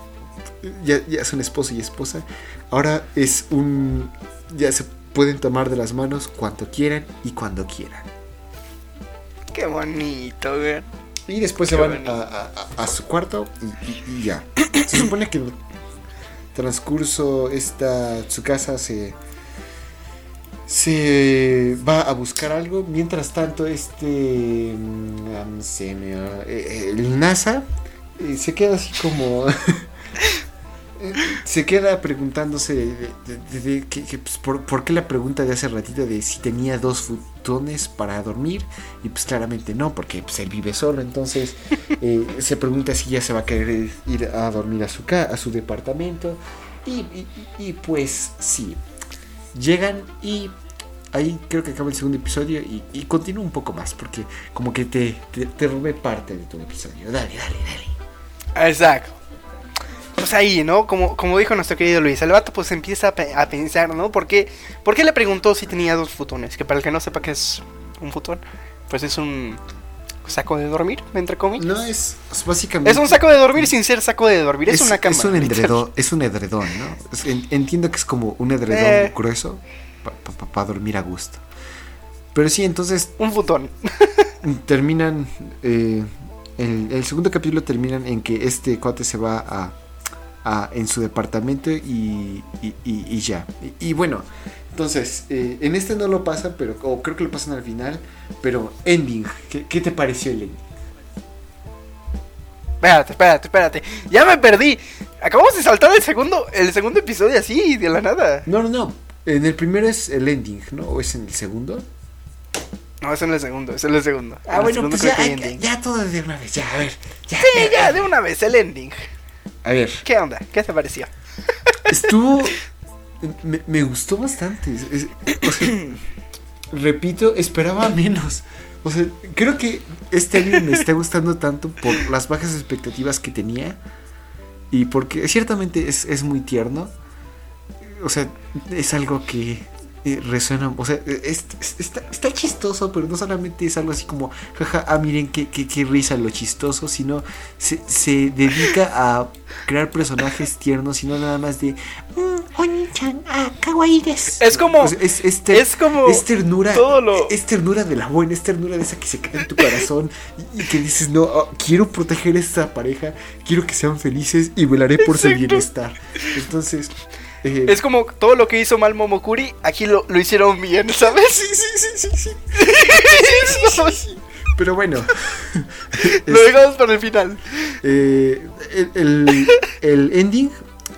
ya, ya son esposo y esposa, ahora es un ya se pueden tomar de las manos cuanto quieran y cuando quieran. Qué bonito, güey. Y después se van a, a- a- a su cuarto y, ya. Se supone que en el transcurso esta su casa se se va a buscar algo. Mientras tanto, este se me- eh, el NASA eh, se queda así como se queda preguntándose de, de- de- de que- que, pues, por, por qué la pregunta de hace ratito de si tenía dos futones para dormir. Y pues claramente no, porque pues, él vive solo. Entonces eh, se pregunta si ya se va a querer ir a dormir a su, ca a su departamento. Y, y- y- y, pues sí, llegan y ahí creo que acaba el segundo episodio y, y continúa un poco más. Porque como que te, te, te robé parte de tu episodio. Dale, dale, dale. Exacto. Pues ahí, ¿no? Como, como dijo nuestro querido Luis, el vato pues empieza a, pe- a pensar, ¿no? ¿Por qué, ¿Por qué le preguntó si tenía dos futones? Que para el que no sepa qué es un futón, pues es un saco de dormir, entre comillas. No es, es básicamente. Es un saco de dormir sin ser saco de dormir, es, una cama. Es un edredón, es un edredón, ¿no? Es- en- entiendo que es como un edredón Eh. grueso para dormir a gusto. Pero sí, entonces Un futón. terminan. eh, el, el segundo capítulo terminan en que este cuate se va a, a- en su departamento y, y, y- y ya. Y, bueno, entonces, eh, en este no lo pasan, pero o creo que lo pasan al final. Pero ending, ¿qué, qué te pareció el ending? Espérate, espérate, espérate. Ya me perdí. Acabamos de saltar el segundo, el segundo episodio así, de la nada. No, no, no. En el primero es el ending, ¿no? ¿O es en el segundo? No, es en el segundo, es en el segundo. Ah, En bueno, pues ya, ya, ya todo de una vez, ya, a ver. Ya, Sí, ya, de una vez, el ending. A ver, ¿Qué onda? ¿Qué te pareció? estuvo. Me, me gustó bastante. es- es- o sea, repito, esperaba menos. O sea, creo que este anime me está gustando tanto por las bajas expectativas que tenía. Y porque ciertamente es, es muy tierno. O sea, es algo que eh, resuena. O sea, es- es- está, está chistoso, pero no solamente es algo así como, jaja, ah, miren qué, qué, qué risa lo chistoso, sino se, se dedica a crear personajes tiernos, sino nada más de, "Mm, Oni-chan, ah, kawaii desu". Es como- O sea, es, es ter- es como es ternura. lo- Es ternura de la buena, es ternura de esa que se queda en tu corazón y, y que dices, no, ah, quiero proteger a esta pareja, quiero que sean felices y velaré por su Exacto. bienestar. Entonces, Es como todo lo que hizo mal Momokuri, aquí lo, lo hicieron bien, ¿sabes? Sí, sí, sí, sí, sí. sí. Pero bueno, Lo dejamos para el final. eh, el, el- el ending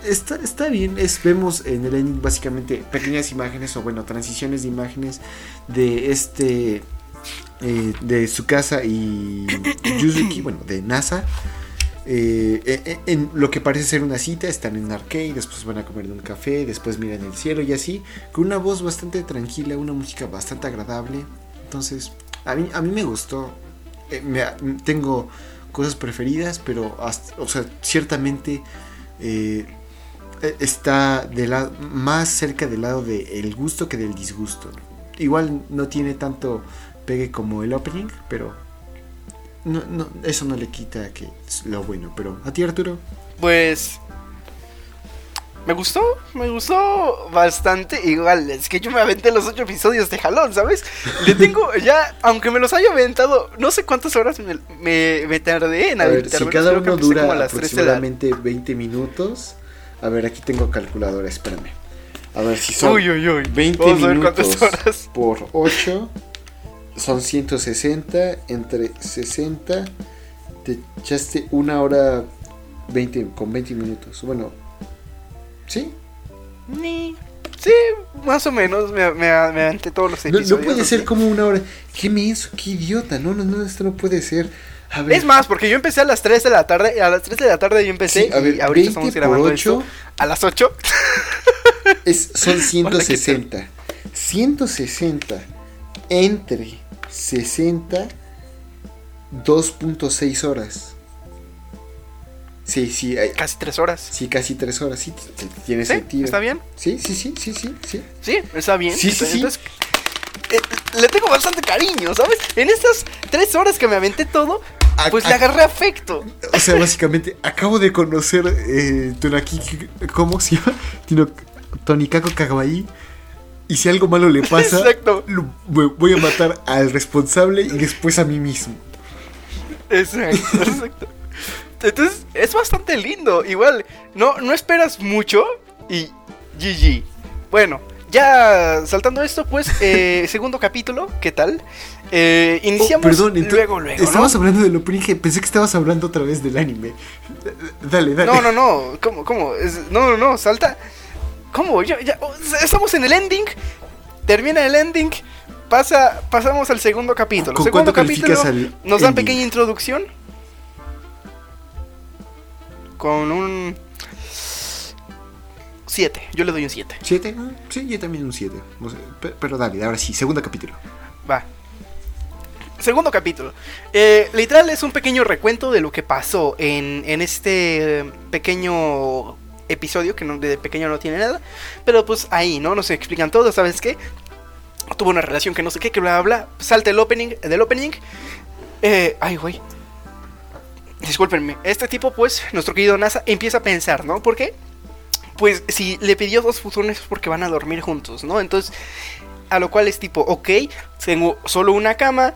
está, está bien. Es, vemos en el ending básicamente pequeñas imágenes o bueno, transiciones de imágenes de este, eh, de su casa y Yuzuki, bueno, de NASA. Eh, eh, en lo que parece ser una cita, están en un arcade, después van a comer en un café, después miran el cielo y así, con una voz bastante tranquila, una música bastante agradable. Entonces, a mí, a mí me gustó. Eh, tengo cosas preferidas, pero o sea, ciertamente eh, eh, está de la- más cerca del lado del gusto que del disgusto. Igual no tiene tanto pegue como el opening, pero no, no, eso no le quita que es lo bueno. Pero a ti, Arturo, Pues. Me gustó, me gustó bastante. Igual, es que yo me aventé los ocho episodios de jalón, ¿sabes? Le tengo ya, aunque me los haya aventado, no sé cuántas horas me, me, me tardé en a ver, si cada uno dura las la- aproximadamente 20 minutos. A ver, aquí tengo calculadora, espérame. A ver si son Uy, uy, uy. 20 Vamos a ver minutos cuántas horas. por 8 son 160 entre 60 te echaste una hora 20 con 20 minutos. Bueno, ¿sí? Ni- Sí, más o menos me, me, me aventé todos los No, episodios. no puede así. ser como una hora. Qué menso, qué idiota. No, no, no, esto no puede ser. A ver, Es más, porque yo empecé a las 3 de la tarde, a las 3 de la tarde yo empecé Sí, a ver, y ahorita 20 estamos por grabando 8. esto a las 8. es, son Hola, ¿qué 160. 160 entre 60, 2.6 horas. Sí, sí, hay- Casi 3 horas. sí, casi 3 horas. Sí, tiene ¿Sí? sentido. ¿Está bien? Sí, sí, sí, sí, sí, sí. Sí, está bien. Sí, sí, sí. Entonces, eh, le tengo bastante cariño, ¿sabes? En estas 3 horas que me aventé todo, pues a- le agarré afecto. O sea, básicamente, acabo de conocer eh, Tonakiki, ¿cómo se llama? Tonikako Kawaii. Y si algo malo le pasa, Exacto. lo- voy a matar al responsable y después a mí mismo. Exacto, exacto. Entonces, es bastante lindo. Igual, no, no esperas mucho y GG. Bueno, ya saltando esto, pues, eh, segundo capítulo, ¿qué tal? Eh, iniciamos Oh, perdón, ento- luego, luego. ¿no? Estabas hablando del opening, pensé que estabas hablando otra vez del anime. Dale, dale. No, no, no. ¿Cómo? ¿Cómo? No, no, no. Salta. ¿Cómo? Ya, ya- oh, estamos en el ending. Termina el ending. Pasa, pasamos al segundo capítulo. ¿Con segundo capítulo. al Nos dan pequeña introducción. Con un 7. Yo le doy un 7. ¿Siete? Ah, Sí, yo también un siete. No sé, pe- pero dale, ahora sí, segundo capítulo. Va. Segundo capítulo. Eh, literal es un pequeño recuento de lo que pasó en, en este pequeño episodio, que no, de pequeño no tiene nada. Pero pues ahí, ¿no? Nos explican todo, ¿sabes qué? Tuvo una relación que no sé qué, que bla, bla, bla. Salta el opening, del opening. Eh, ay, güey. Discúlpenme. Este tipo, pues, nuestro querido NASA, empieza a pensar, ¿no? ¿Por qué? Pues si le pidió dos futones es porque van a dormir juntos, ¿no? Entonces, a lo cual es tipo, ok, tengo solo una cama.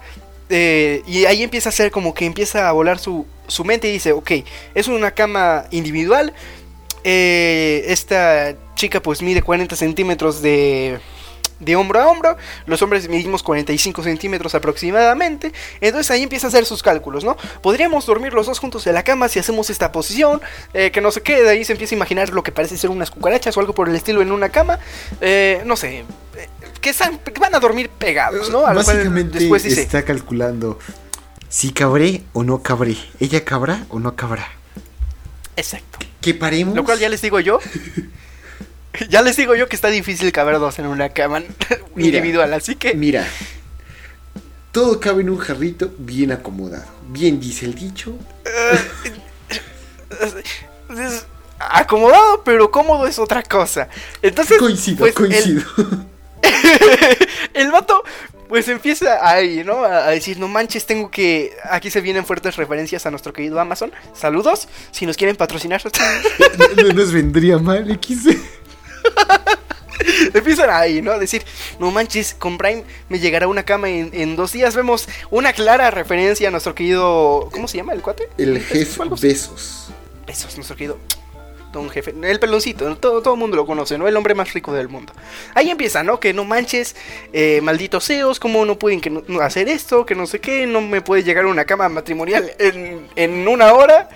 eh, y ahí empieza a ser como que empieza a volar su, su mente y dice, ok, es una cama individual. Eh, esta chica pues mide 40 centímetros de, de hombro a hombro. Los hombres medimos 45 centímetros aproximadamente. Entonces ahí empieza a hacer sus cálculos, ¿no? Podríamos dormir los dos juntos en la cama si hacemos esta posición. eh, que no se quede. Ahí se empieza a imaginar lo que parece ser unas cucarachas o algo por el estilo en una cama. eh, no sé. eh, que, están- que van a dormir pegados, ¿no? A lo Básicamente después dice. está calculando si cabré o no cabré. ¿Ella cabrá o no cabrá? Exacto. Que paremos. Lo cual ya les digo yo. ya les digo yo que está difícil caber dos en una cama Mira. individual. Así que. Mira, todo cabe en un jarrito bien acomodado. Bien dice el dicho. es acomodado, pero cómodo es otra cosa. Entonces, Coincido, pues, coincido. El, el vato, pues empieza ahí, ¿no? A, decir, no manches, tengo que. Aquí se vienen fuertes referencias a nuestro querido Amazon. Saludos, si nos quieren patrocinar. no, no nos vendría mal, X. Empiezan ahí, ¿no? A decir, no manches, con Prime me llegará una cama en, en dos días. Vemos una clara referencia a nuestro querido. ¿Cómo se llama el cuate? El jefe besos. Besos, nuestro querido don jefe, el peloncito, todo, todo el mundo lo conoce, ¿no? El hombre más rico del mundo. Ahí empieza, ¿no? Que no manches, eh, malditos CEOs, ¿cómo no pueden que no- hacer esto? Que no sé qué, no me puede llegar una cama matrimonial en, en una hora.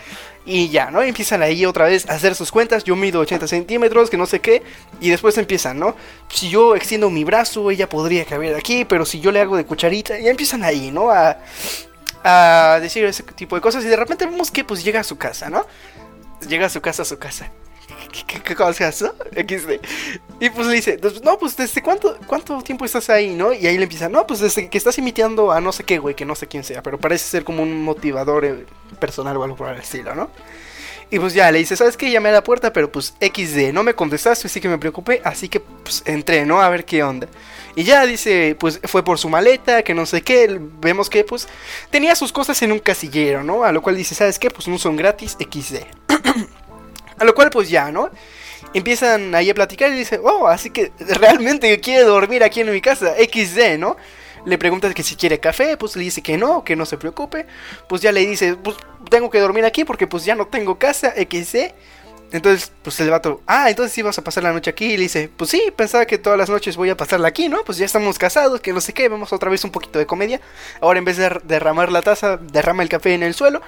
Y ya, ¿no? Empiezan ahí otra vez a hacer sus cuentas. Yo mido 80 centímetros, que no sé qué. Y después empiezan, ¿no? Si yo extiendo mi brazo, ella podría caber aquí. Pero si yo le hago de cucharita, ya empiezan ahí, ¿no? A, a decir ese tipo de cosas. Y de repente vemos que pues llega a su casa, ¿no? Llega a su casa, a su casa. ¿Qué, qué, qué no? XD. Y pues le dice, "Pues, no, pues desde cuánto, cuánto tiempo estás ahí, ¿no? Y ahí le empieza, no, pues desde que estás imitando a no sé qué, güey, que no sé quién sea, pero parece ser como un motivador eh, personal o algo por el estilo, ¿no? Y pues ya le dice, ¿sabes qué? Llamé a la puerta, pero pues XD, no me contestaste, así que me preocupé, así que pues entré, ¿no? A ver qué onda. Y ya dice, pues fue por su maleta, que no sé qué, vemos que pues tenía sus cosas en un casillero, ¿no? A lo cual dice, ¿sabes qué? Pues no son gratis, XD. a lo cual pues ya, ¿no? Empiezan ahí a platicar y dice, oh, así que realmente quiere dormir aquí en mi casa, XD, ¿no? Le pregunta que si quiere café, pues le dice que no, que no se preocupe. Pues ya le dice, pues tengo que dormir aquí porque pues ya no tengo casa, XD. Entonces, pues el vato, ah, entonces sí vas a pasar la noche aquí. Y le dice, pues sí, pensaba que todas las noches voy a pasarla aquí, ¿no? Pues ya estamos casados, que no sé qué, vamos otra vez un poquito de comedia. Ahora en vez de derramar la taza, derrama el café en el suelo,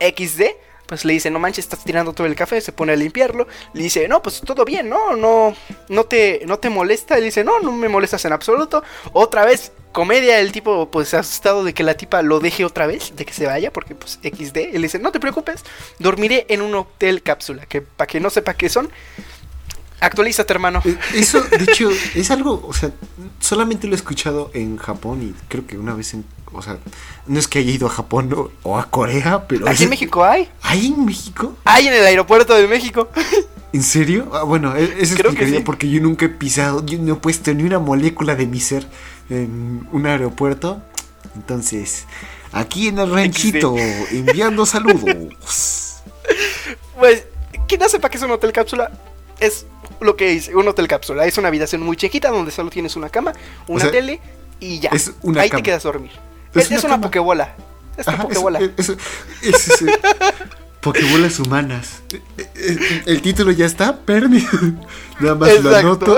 XD. Pues le dice, no manches, estás tirando todo el café, se pone a limpiarlo. Le dice, no, pues todo bien, ¿no? No, no te, no te molesta. Le dice, no, no me molestas en absoluto. Otra vez, comedia, el tipo, pues asustado de que la tipa lo deje otra vez, de que se vaya, porque pues XD. Él dice, no te preocupes, dormiré en un hotel cápsula, que para que no sepa qué son, actualízate, hermano. Eh, Eso, de hecho, es algo, o sea, solamente lo he escuchado en Japón y creo que una vez en, o sea, no es que haya ido a Japón o, o a Corea, pero... Aquí es- en México hay. ¿Hay en México? Hay en el aeropuerto de México. ¿En serio? Ah, bueno, e- eso Creo que explicaría sí. porque yo nunca he pisado, yo no he puesto ni una molécula de mi ser en un aeropuerto. Entonces, aquí en el ranchito, enviando saludos. Pues, quien no sepa que es un hotel cápsula, es lo que es un hotel cápsula. Es una habitación muy chiquita donde solo tienes una cama, una sea, tele y ya. es una Ahí cama. te quedas a dormir. Es Es, una es una pokebola. Es una Ajá, pokebola. Pokebolas humanas. Eh, eh, eh, El título ya está, Perni. Nada más lo anoto.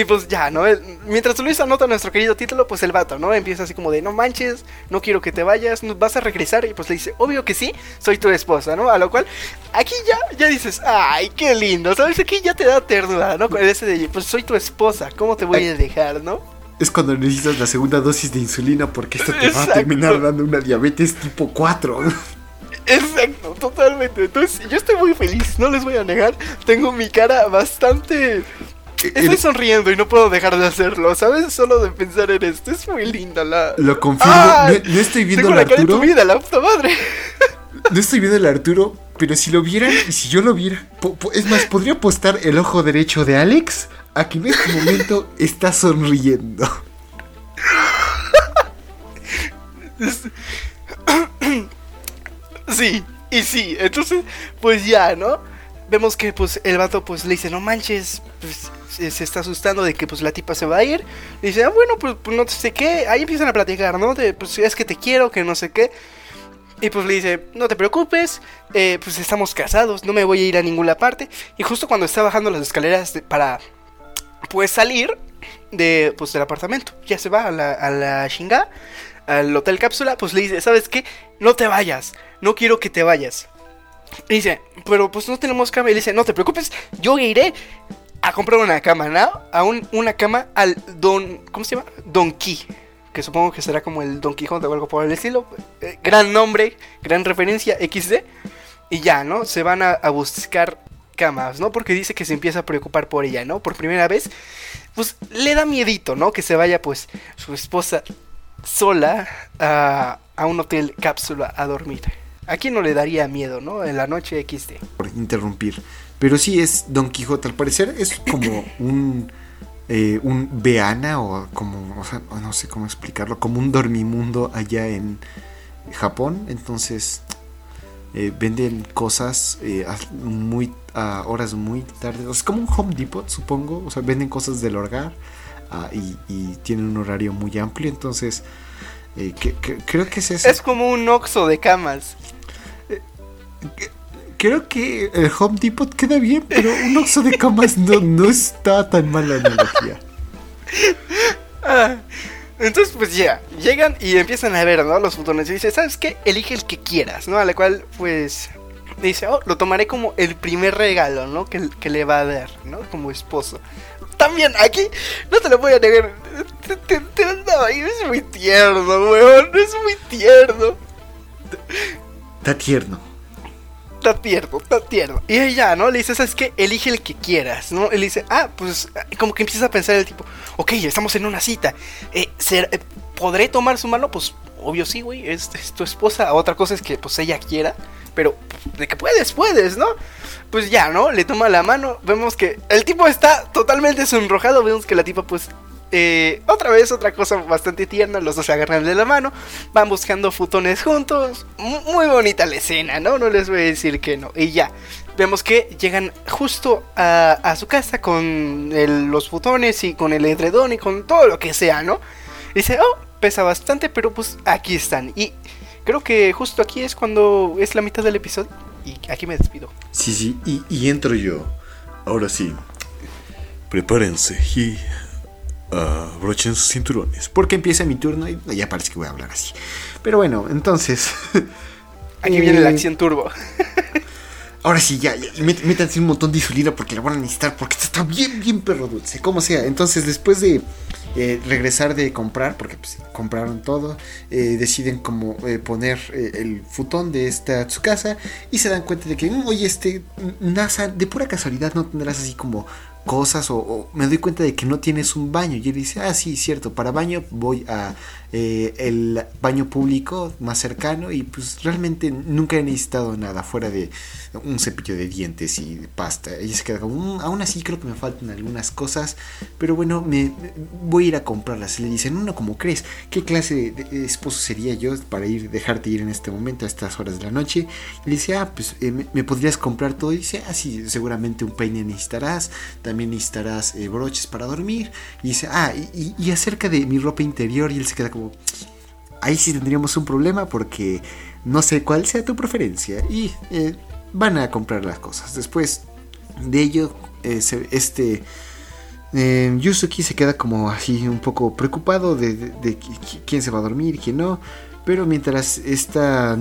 Y pues ya, ¿no? Mientras Luis anota nuestro querido título, pues el vato, ¿no? Empieza así como de, no manches, no quiero que te vayas, vas a regresar. Y pues le dice, obvio que sí, soy tu esposa, ¿no? A lo cual, aquí ya, ya dices, ay, qué lindo, ¿sabes? Aquí ya te da ternura, ¿no? Con ese de, pues soy tu esposa, ¿cómo te voy a dejar, ¿no? Es cuando necesitas la segunda dosis de insulina porque esto te va a terminar dando una diabetes tipo 4. Exacto, totalmente. Entonces, yo estoy muy feliz, no les voy a negar. Tengo mi cara bastante Estoy sonriendo y no puedo dejar de hacerlo, ¿sabes? Solo de pensar en esto. Es muy linda la. Lo confirmo. no, estoy viendo al Arturo. Tu vida, la puta madre. No estoy viendo al Arturo, pero si lo vieran y si yo lo viera. es más, podría apostar el ojo derecho de Alex a que en este momento está sonriendo. Sí, y sí. Entonces, pues ya, ¿no? Vemos que pues el vato pues le dice, no manches, pues se, está asustando de que pues la tipa se va a ir. dice, ah, bueno, pues, pues, no sé qué. Ahí empiezan a platicar, ¿no? De, pues es que te quiero, que no sé qué. Y pues le dice, no te preocupes, eh, pues estamos casados, no me voy a ir a ninguna parte. Y justo cuando está bajando las escaleras para, pues salir de, pues, del apartamento, ya se va a la, a la chinga, al hotel cápsula, pues le dice, ¿sabes qué? No te vayas, no quiero que te vayas. Y dice, pero pues no tenemos cama. Y le dice, no te preocupes, yo iré a comprar una cama, ¿no? A un, una cama al Don. ¿Cómo se llama? Don Key. Que supongo que será como el Don Quijote o algo por el estilo. Eh, gran nombre, gran referencia, XD. Y ya, ¿no? Se van a, buscar camas, ¿no? Porque dice que se empieza a preocupar por ella, ¿no? Por primera vez. Pues le da miedito, ¿no? Que se vaya, pues, su esposa sola a, a un hotel cápsula a dormir. ¿A quién no le daría miedo, no? En la noche XD. Por interrumpir. Pero sí es Don Quijote, al parecer es como un, eh, un Beana o como, o sea, no sé cómo explicarlo, como un dormimundo allá en Japón. Entonces eh, venden cosas eh, a, muy, a horas muy tarde. es como un Home Depot, supongo. O sea, venden cosas del hogar ah, y, y, tienen un horario muy amplio. Entonces, creo que es eso. Es como un Oxo de camas creo que el Home Depot queda bien, pero un oxo de camas no, no está tan mal la analogía. Ah, entonces, pues ya, llegan y empiezan a ver, ¿no? Los botones. Y dice, ¿sabes qué? Elige el que quieras, ¿no? A la cual, pues, dice, oh, lo tomaré como el primer regalo, ¿no? Que, que le va a dar, ¿no? Como esposo. También aquí, no te lo voy a negar, te, te, te, es muy tierno, weón, es muy tierno. Está tierno está tierno, está tierno. Y ella, ¿no? Le dice, ¿sabes qué? Elige el que quieras, ¿no? Él dice, ah, pues como que empieza a pensar el tipo, ok, estamos en una cita. Eh, eh, ¿Podré tomar su mano? Pues obvio sí, güey, es, tu esposa. Otra cosa es que pues ella quiera, pero de que puedes, puedes, ¿no? Pues ya, ¿no? Le toma la mano, vemos que el tipo está totalmente sonrojado, vemos que la tipa pues eh, otra vez, otra cosa bastante tierna, los dos se agarran de la mano, van buscando futones juntos, muy bonita la escena, ¿no? No les voy a decir que no. Y ya, vemos que llegan justo a, su casa con los futones y con el edredón y con todo lo que sea, ¿no? dice, oh, pesa bastante, pero pues aquí están. Y creo que justo aquí es cuando es la mitad del episodio. Y aquí me despido. Sí, sí, y, y entro yo. Ahora sí. Prepárense y abrochen sus cinturones. Porque empieza mi turno y ya parece que voy a hablar así. Pero bueno, entonces. Aquí viene la eh, acción turbo. Ahora sí, ya, métanse un montón de insulina porque la van a necesitar. Porque está bien, bien perro dulce. Como sea. Entonces, después de eh, regresar de comprar, porque pues, compraron todo, eh, deciden como poner el futón de esta su casa y se dan cuenta de que, mm, oye, este NASA, de pura casualidad no tendrás así como cosas o, me doy cuenta de que no tienes un baño. Y él dice ah sí cierto para baño voy a eh, el baño público más cercano y pues realmente nunca he necesitado nada fuera de un cepillo de dientes y pasta. Ella se queda como, mm, aún así creo que me faltan algunas cosas, pero bueno, me, voy a ir a comprarlas. Le dicen, no, como crees? ¿Qué clase de, esposo sería yo para ir, dejarte ir en este momento a estas horas de la noche? Y le dice, ah, pues eh, me, podrías comprar todo. Y dice, ah, sí, seguramente un peine necesitarás, también necesitarás eh, broches para dormir. Y dice, ah, y, y acerca de mi ropa interior, y él se queda como, ahí sí tendríamos un problema porque no sé cuál sea tu preferencia y eh, van a comprar las cosas. Después de ello, eh, este Eh, Yusuki se queda como así un poco preocupado de, quién se va a dormir, quién no. Pero mientras esta,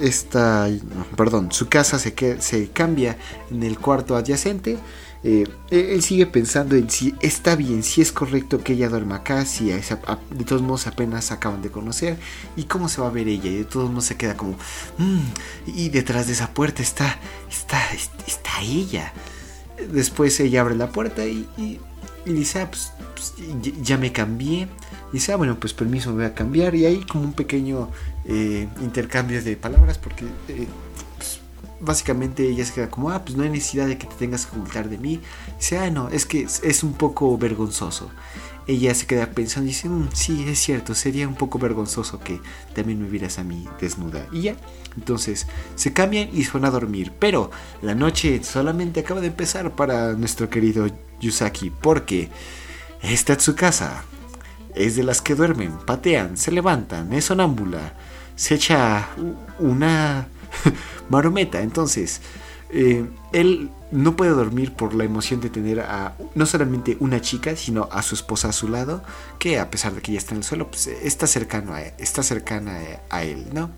esta perdón, su casa se, se cambia en el cuarto adyacente, eh, él sigue pensando en si está bien, si es correcto que ella duerma acá, si de todos modos apenas acaban de conocer y cómo se va a ver ella. Y de todos modos se queda como, mm, y detrás de esa puerta está, está, está ella. Después ella abre la puerta y y dice, ah, pues, pues ya me cambié. Y dice, ah, bueno, pues permiso, me voy a cambiar. Y hay como un pequeño eh, intercambio de palabras porque eh, básicamente ella se queda como, ah, pues no hay necesidad de que te tengas que ocultar de mí. dice, ah, no, es que es un poco vergonzoso. Ella se queda pensando y dice, mm, sí, es cierto, sería un poco vergonzoso que también me vieras a mí desnuda. Y ya, entonces se cambian y se van a dormir. Pero la noche solamente acaba de empezar para nuestro querido Yusaki, porque esta casa. Es de las que duermen, patean, se levantan, es sonámbula, se echa una marometa. Entonces, eh, él no puede dormir por la emoción de tener a no solamente una chica, sino a su esposa a su lado, que a pesar de que ya está en el suelo, pues está cercano a, está cercana a él, ¿no?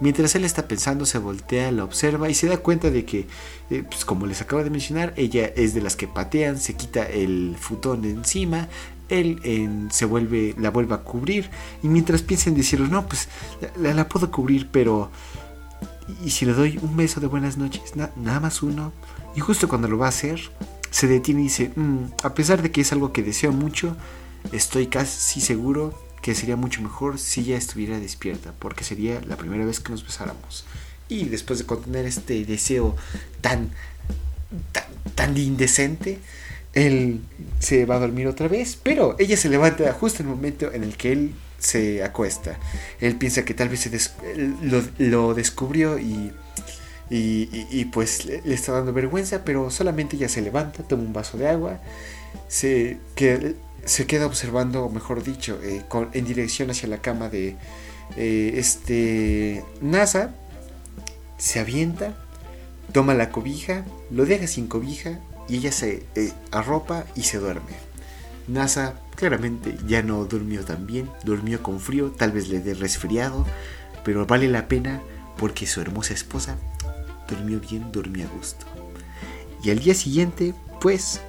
Mientras él está pensando, se voltea, la observa y se da cuenta de que, eh, pues como les acabo de mencionar, ella es de las que patean, se quita el futón encima, él se vuelve, la vuelve a cubrir y mientras piensa en decirle, no, pues la, puedo cubrir, pero y si le doy un beso de buenas noches, nada más uno, y justo cuando lo va a hacer, se detiene y dice, mm, a pesar de que es algo que deseo mucho, estoy casi seguro que sería mucho mejor si ya estuviera despierta, porque sería la primera vez que nos besáramos. Y después de contener este deseo tan, tan, indecente, él se va a dormir otra vez, pero ella se levanta justo en el momento en el que él se acuesta. Él piensa que tal vez se lo, descubrió y, y, pues le, está dando vergüenza, pero solamente ella se levanta, toma un vaso de agua, se, que se queda observando, mejor dicho, eh, en dirección hacia la cama de eh, este NASA, se avienta, toma la cobija, lo deja sin cobija y ella se eh, arropa y se duerme. NASA claramente ya no durmió tan bien, durmió con frío, tal vez le dé resfriado, pero vale la pena porque su hermosa esposa durmió bien, durmió a gusto. Y al día siguiente, pues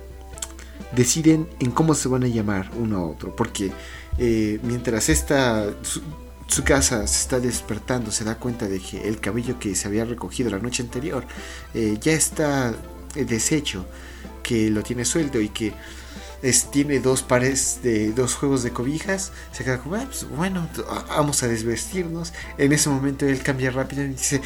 deciden en cómo se van a llamar uno a otro. Porque eh, mientras esta, su, casa se está despertando, se da cuenta de que el cabello que se había recogido la noche anterior eh, ya está eh, deshecho, que lo tiene suelto y que tiene dos pares de dos juegos de cobijas. Se queda como, ah, pues, bueno, vamos a desvestirnos. En ese momento él cambia rápido y dice,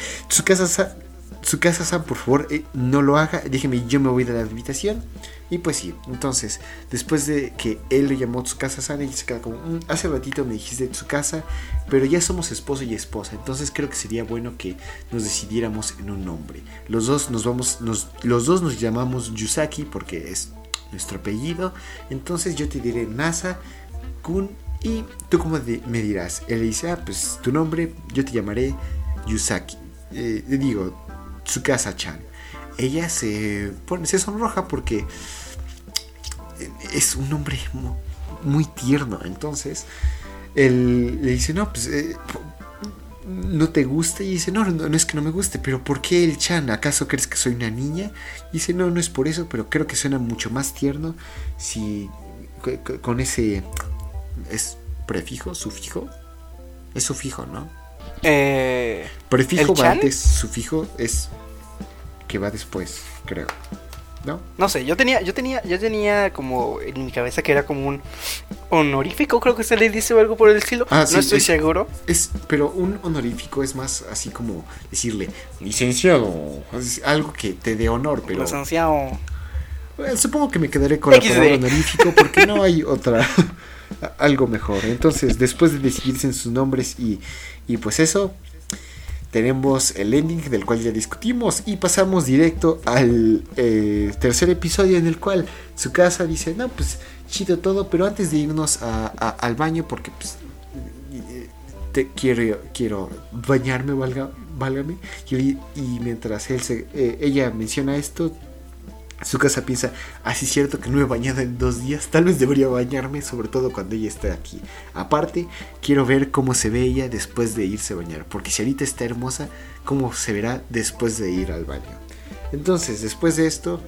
Sam, por favor, eh, no lo haga. Déjeme, yo me voy de la habitación. Y pues sí, entonces, después de que él le llamó su casa San, ella se queda como, mm, hace ratito me dijiste de su casa, pero ya somos esposo y esposa. Entonces creo que sería bueno que nos decidiéramos en un nombre. Los dos nos vamos, los dos nos llamamos Yusaki porque es nuestro apellido. Entonces yo te diré Nasa, Kun y tú como me dirás. Él dice, ah, pues tu nombre, yo te llamaré Yusaki. Eh, digo, Tsukasa-chan. Ella se, pone, se sonroja porque es un hombre muy tierno. Entonces, él le dice, no, pues... Eh, no te gusta y dice, no, no, es que no me guste, pero ¿por qué el Chan? ¿Acaso crees que soy una niña? Y dice, no, no es por eso, pero creo que suena mucho más tierno si con ese es prefijo, sufijo. Es sufijo, ¿no? Eh, Prefijo va antes, sufijo es que va después, creo. ¿No? No sé, yo tenía, yo tenía, yo tenía como en mi cabeza que era como un honorífico, creo que se le dice o algo por el estilo. Ah, no estoy seguro. Es, pero un honorífico es más así como decirle licenciado, algo que te dé honor, pero. Licenciado. supongo que me quedaré con la palabra honorífico porque no hay otra algo mejor. Entonces, después de decidirse en sus nombres y, y pues eso, tenemos el ending del cual ya discutimos y pasamos directo al eh, tercer episodio en el cual su casa dice, no, pues chido todo, pero antes de irnos al baño, porque pues te, quiero, quiero bañarme, valga, válgame, y, mientras eh, ella menciona esto, Su casa piensa, así es cierto que no he bañado en dos días, tal vez debería bañarme, sobre todo cuando ella está aquí. Aparte, quiero ver cómo se ve ella después de irse a bañar, porque si ahorita está hermosa, cómo se verá después de ir al baño. Entonces, después de esto,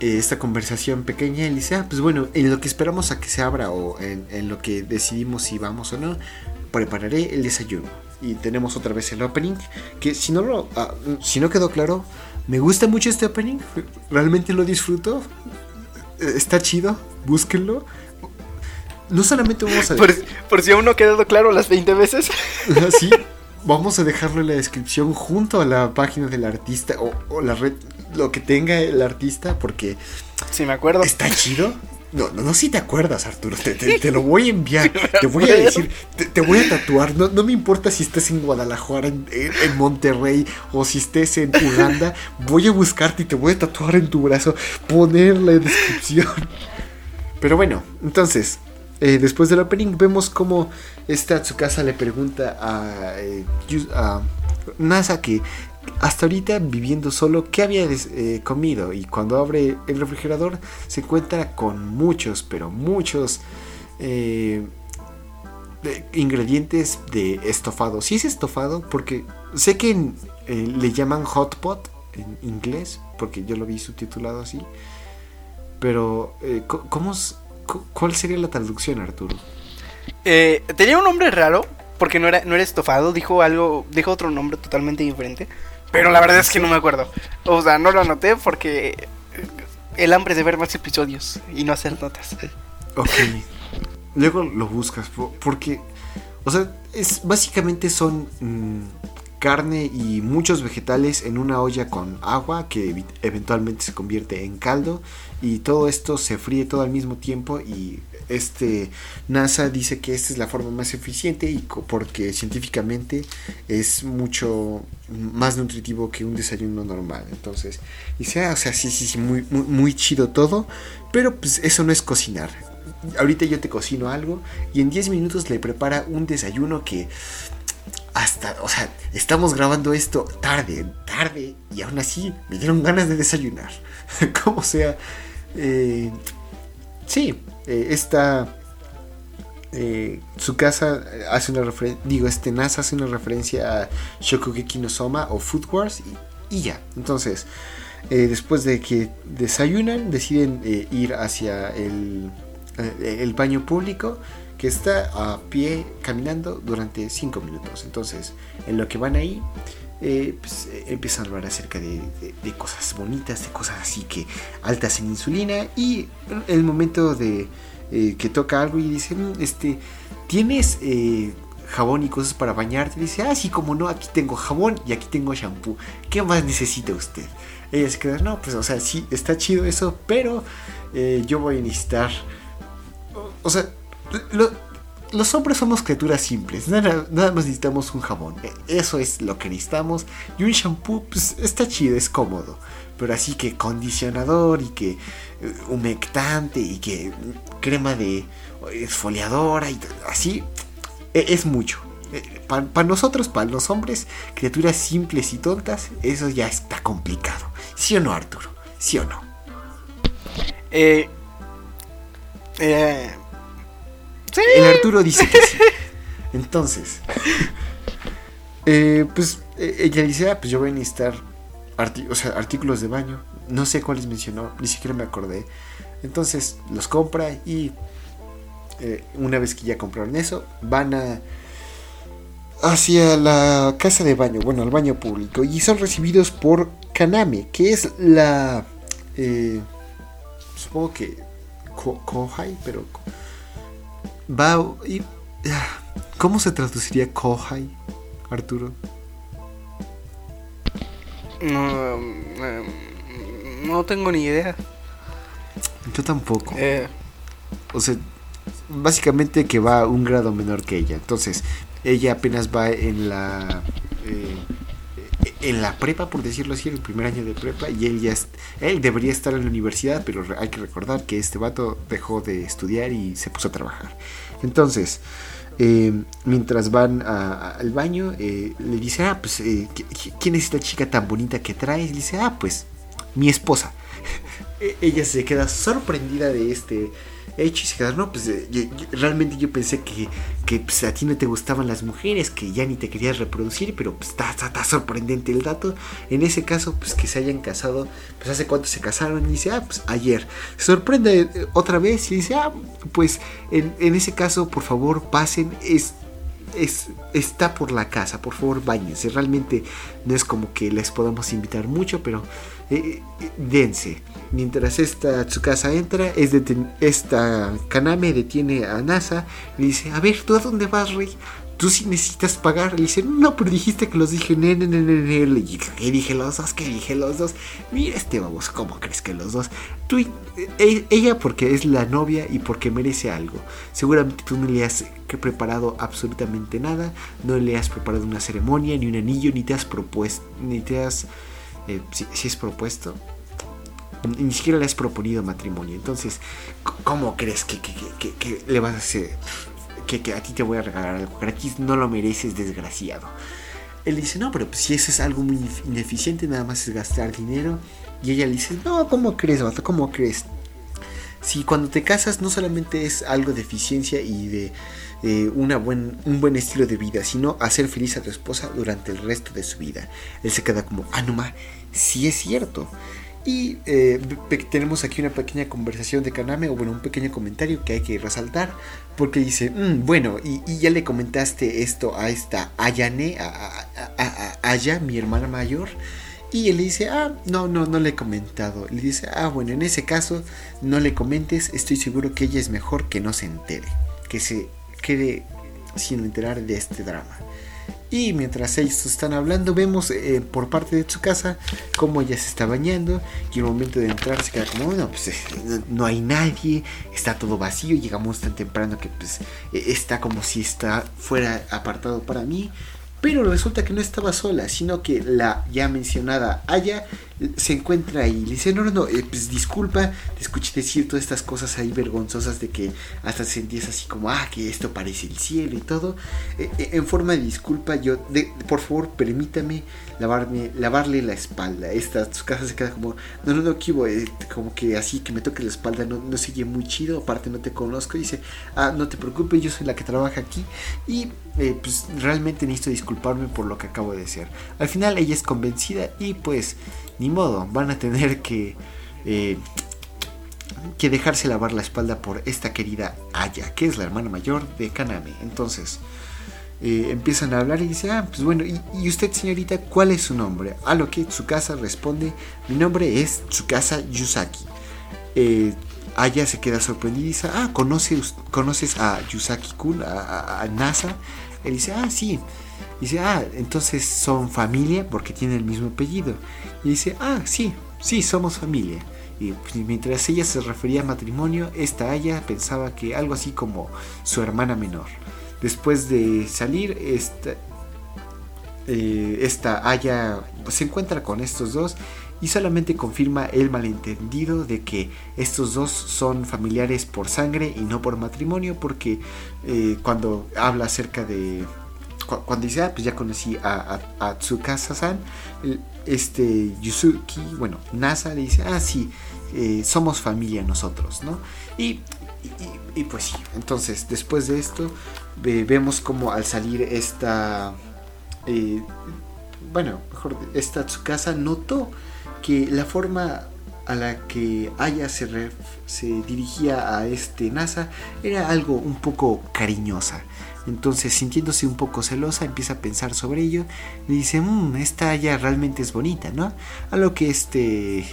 eh, esta conversación pequeña, él dice, ah, pues bueno, en lo que esperamos a que se abra o en, lo que decidimos si vamos o no, prepararé el desayuno. Y tenemos otra vez el opening, que si no, ah, si no quedó claro, me gusta mucho este opening, realmente lo disfruto. Está chido, búsquenlo. No solamente vamos a... Por, por si aún no ha quedado claro las 20 veces. sí, vamos a dejarlo en la descripción junto a la página del artista o, o, la red, lo que tenga el artista, porque... Sí, me acuerdo. Está chido. No, no, no si te acuerdas, Arturo. Te, te, te lo voy a enviar. Te voy a decir, te, te, voy a tatuar. No, no me importa si estés en Guadalajara, en, en, Monterrey o si estés en Uganda. Voy a buscarte y te voy a tatuar en tu brazo. Poner la descripción. Pero bueno, entonces, eh, después del opening, vemos cómo esta Tsukasa le pregunta a, eh, a NASA que hasta ahorita viviendo solo, ¿qué había eh, comido? Y cuando abre el refrigerador se encuentra con muchos, pero muchos eh, ingredientes de estofado. Sí es estofado porque sé que eh, le llaman hot pot en inglés, porque yo lo vi subtitulado así. Pero, ¿cómo, ¿cuál sería la traducción, Arturo? tenía un nombre raro, porque no era, no era estofado, dijo algo, dijo otro nombre totalmente diferente. Pero la verdad es que no me acuerdo. O sea, no lo anoté porque el hambre de ver más episodios y no hacer notas. Ok. Luego lo buscas porque, o sea, es básicamente son mmm, carne y muchos vegetales en una olla con agua que eventualmente se convierte en caldo y todo esto se fríe todo al mismo tiempo y este NASA dice que esta es la forma más eficiente y porque científicamente es mucho más nutritivo que un desayuno normal. Entonces, dice, ah, o sea, sí, sí, sí, muy, muy, muy chido todo, pero pues eso no es cocinar. Ahorita yo te cocino algo y en 10 minutos le prepara un desayuno que hasta, o sea, estamos grabando esto tarde, tarde, y aún así me dieron ganas de desayunar. Como sea, eh, sí, eh, esta eh, su casa hace una referencia, digo, este NASA hace una referencia a Shokugeki no Soma o Food Wars y, y ya. Entonces, eh, después de que desayunan, deciden eh, ir hacia el, el, baño público que está a pie caminando durante 5 minutos. Entonces, en lo que van ahí, pues, empiezan a hablar acerca de, cosas bonitas, de cosas así que altas en insulina y el momento de eh, que toca algo y dice, mm, este, ¿tienes eh, jabón y cosas para bañarte? Dice, ah, sí, como no, aquí tengo jabón y aquí tengo shampoo. ¿Qué más necesita usted? Ella se queda, no, pues, o sea, sí, está chido eso, pero eh, yo voy a necesitar... O, sea, lo, los hombres somos criaturas simples, nada, más necesitamos un jabón, e, eso es lo que necesitamos. Y un shampoo, pues está chido, es cómodo. Pero así que condicionador y que humectante y que crema de esfoliadora y así e, es mucho. Para pa nosotros, para los hombres, criaturas simples y tontas, eso ya está complicado. ¿Sí o no, Arturo? ¿Sí o no? Eh, eh, ¿sí? El Arturo dice que sí. Entonces, eh, pues e, ella dice, ah, pues yo voy a necesitar o sea, artículos de baño. No sé cuáles mencionó, ni siquiera me acordé. Entonces los compra y eh, una vez que ya compraron eso, van a hacia la casa de baño, bueno, al baño público, y son recibidos por Kaname, que es la... Eh, supongo que... Ko Kohai, pero... Va... Y, ¿Cómo se traduciría Kohai, Arturo? No, no tengo ni idea. Yo tampoco. Eh. O sea, básicamente que va un grado menor que ella. Entonces, ella apenas va en la eh, en la prepa, por decirlo así, en el primer año de prepa, y él ya él debería estar en la universidad, pero hay que recordar que este vato dejó de estudiar y se puso a trabajar. Entonces, eh, mientras van al baño, eh, le dice, ah, pues, eh, ¿quién es esta chica tan bonita que traes? Le dice, ah, pues, mi esposa. e, ella se queda sorprendida de este hecho y se queda, no, pues eh, realmente yo pensé que, que pues, a ti no te gustaban las mujeres, que ya ni te querías reproducir, pero pues está, está, sorprendente el dato. En ese caso, pues que se hayan casado, pues hace cuánto se casaron y dice, ah, pues ayer. Sorprende eh, otra vez y dice, ah, pues en, en ese caso, por favor, pasen. Es, es, está por la casa, por favor bañense. Realmente no es como que les podamos invitar mucho, pero eh, eh, dense. Mientras esta casa entra, es esta Kaname detiene a Nasa y dice, a ver, ¿tú a dónde vas, rey? Tú sí necesitas pagar. Le dice, no, pero dijiste que los dije, ne, ne, ne, Le dije, los dos, que dije los dos. Mira este vamos, ¿cómo crees que los dos? Tú, e, ella porque es la novia y porque merece algo. Seguramente tú no le has preparado absolutamente nada. No le has preparado una ceremonia, ni un anillo, ni te has propuesto, ni te has... Eh, si, es propuesto, ni siquiera le has proponido matrimonio. Entonces, ¿cómo crees que, que, le vas a hacer? que, a ti te voy a regalar algo gratis, no lo mereces, desgraciado. Él dice, no, pero pues si eso es algo muy ineficiente, nada más es gastar dinero. Y ella le dice, no, ¿cómo crees, vato? ¿Cómo crees? Si cuando te casas no solamente es algo de eficiencia y de una buen, un buen estilo de vida, sino hacer feliz a tu esposa durante el resto de su vida. Él se queda como, ah, no, ma, sí es cierto. Y eh, tenemos aquí una pequeña conversación de Kaname, o bueno, un pequeño comentario que hay que resaltar, porque dice, mm, bueno, y, ya le comentaste esto a esta Ayane, a, Aya, mi hermana mayor, y él le dice, ah, no, no, no le he comentado. Le dice, ah, bueno, en ese caso, no le comentes, estoy seguro que ella es mejor que no se entere, que se quede sin enterar de este drama. Y mientras ellos están hablando, vemos eh, por parte de su casa cómo ella se está bañando. Y el momento de entrar se queda como, bueno, pues eh, no hay nadie, está todo vacío. Llegamos tan temprano que pues eh, está como si está fuera apartado para mí. Pero resulta que no estaba sola, sino que la ya mencionada Aya se encuentra ahí. Le dice, no, no, no, eh, pues disculpa, te escuché decir todas estas cosas ahí vergonzosas de que hasta sentías así como, ah, que esto parece el cielo y todo. Eh, eh, en forma de disculpa, yo, por favor, permítame lavarme, lavarle la espalda. Esta, su casa se queda como, no, no, no, Kibo, como que así que me toque la espalda no, no sigue muy chido, aparte no te conozco. dice, ah, no te preocupes, yo soy la que trabaja aquí y pues realmente necesito disculparme por lo que acabo de decir. Al final ella es convencida y pues ni modo, van a tener que, eh, que dejarse lavar la espalda por esta querida Aya, que es la hermana mayor de Kaname. Entonces, eh, empiezan a hablar y dice, ah, pues bueno, ¿y, usted señorita cuál es su nombre? A lo que Tsukasa responde, mi nombre es Tsukasa Yusaki. Eh, Aya se queda sorprendida y dice, ah, ¿conoces, ¿conoces a Yusaki-kun, a, a, Nasa? Él dice, ah, sí. Dice, ah, entonces son familia porque tienen el mismo apellido. Y dice, ah, sí, sí, somos familia. Y pues, mientras ella se refería a matrimonio, esta Aya pensaba que algo así como su hermana menor. Después de salir, esta, eh, esta se encuentra con estos dos y solamente confirma el malentendido de que estos dos son familiares por sangre y no por matrimonio porque eh, cuando habla acerca de cuando dice, ah, pues ya conocí a, a, Tsukasa-san, este Yusuki, bueno, Nasa le dice, ah, sí, eh, somos familia nosotros, ¿no? Y, y, pues sí, entonces después de esto vemos como al salir esta, eh, bueno, mejor, esta Tsukasa notó que la forma a la que Aya se, se dirigía a este NASA era algo un poco cariñosa. Entonces, sintiéndose un poco celosa, empieza a pensar sobre ello y dice, mmm, esta Aya realmente es bonita, ¿no? A lo que este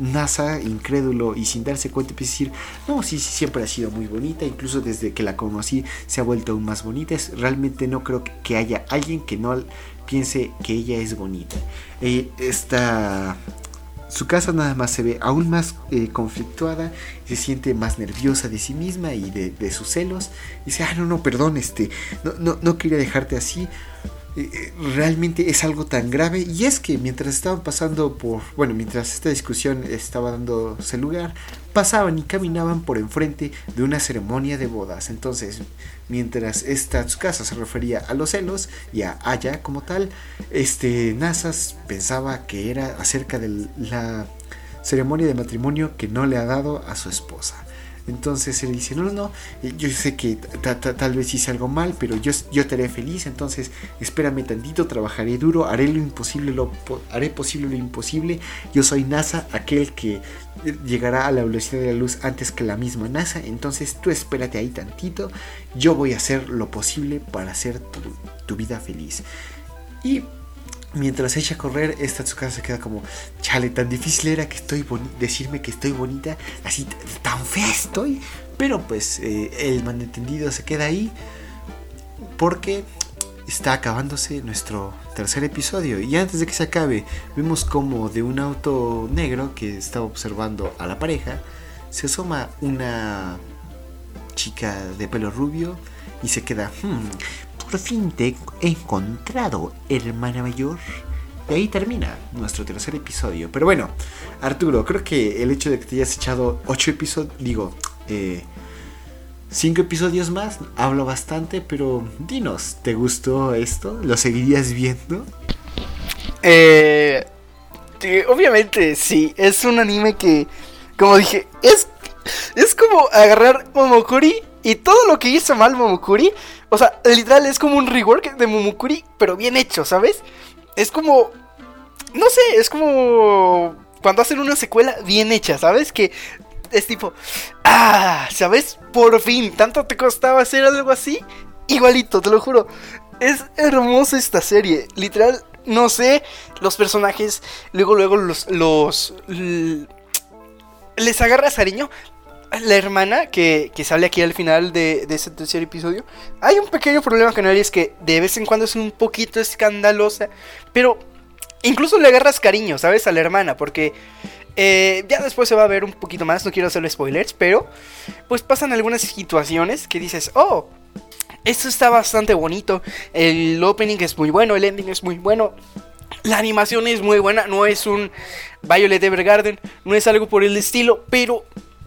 NASA, incrédulo y sin darse cuenta, empieza a decir, no, sí, sí, siempre ha sido muy bonita, incluso desde que la conocí se ha vuelto aún más bonita. realmente no creo que haya alguien que no piense que ella es bonita. Eh, esta su casa nada más se ve aún más eh, conflictuada, se siente más nerviosa de sí misma y de, sus celos. Y dice, ah, no, no, perdón, este, no, no, no quería dejarte así. Eh, eh, realmente es algo tan grave. Y es que mientras estaban pasando por, bueno, mientras esta discusión estaba dándose lugar, pasaban y caminaban por enfrente de una ceremonia de bodas. Entonces, mientras esta casa se refería a los celos y a Aya como tal, este Nasas pensaba que era acerca de la ceremonia de matrimonio que no le ha dado a su esposa. Entonces él dice, no, no, no, eh, yo sé que tal vez hice algo mal, pero yo, yo te haré feliz, entonces espérame tantito, trabajaré duro, haré lo imposible, lo, haré posible lo imposible. Yo soy NASA, aquel que eh, llegará a la velocidad de la luz antes que la misma NASA, entonces tú espérate ahí tantito, yo voy a hacer lo posible para hacer tu, tu vida feliz. Y mientras echa a correr, esta Tsuka se queda como, chale, tan difícil era que estoy decirme que estoy bonita, así tan fea estoy. Pero pues eh, el malentendido se queda ahí porque está acabándose nuestro tercer episodio. Y antes de que se acabe, vemos como de un auto negro que estaba observando a la pareja, se asoma una chica de pelo rubio y se queda, hmm, por fin te he encontrado, hermana mayor. Y ahí termina nuestro tercer episodio. Pero bueno, Arturo, creo que el hecho de que te hayas echado ocho episodios, digo, eh, cinco episodios más, hablo bastante, pero dinos, ¿te gustó esto? ¿Lo seguirías viendo? Eh, obviamente sí, es un anime que, como dije, es, es como agarrar Momokuri y todo lo que hizo mal Momokuri o sea, literal es como un rework de Momokuri, pero bien hecho, ¿sabes? Es como. No sé, es como. Cuando hacen una secuela bien hecha, ¿sabes? Que es tipo. ¡Ah! ¿Sabes? Por fin, ¿tanto te costaba hacer algo así? Igualito, te lo juro. Es hermosa esta serie. Literal, no sé, los personajes, luego, luego los. los les agarras cariño, la hermana que, sale aquí al final de, ese tercer episodio. Hay un pequeño problema con ella, es que de vez en cuando es un poquito escandalosa, pero incluso le agarras cariño, ¿sabes? A la hermana, porque eh, ya después se va a ver un poquito más, no quiero hacerle spoilers, pero pues pasan algunas situaciones que dices, oh, esto está bastante bonito, el opening es muy bueno, el ending es muy bueno. La animación es muy buena, no es un Violet Evergarden, no es algo por el estilo, pero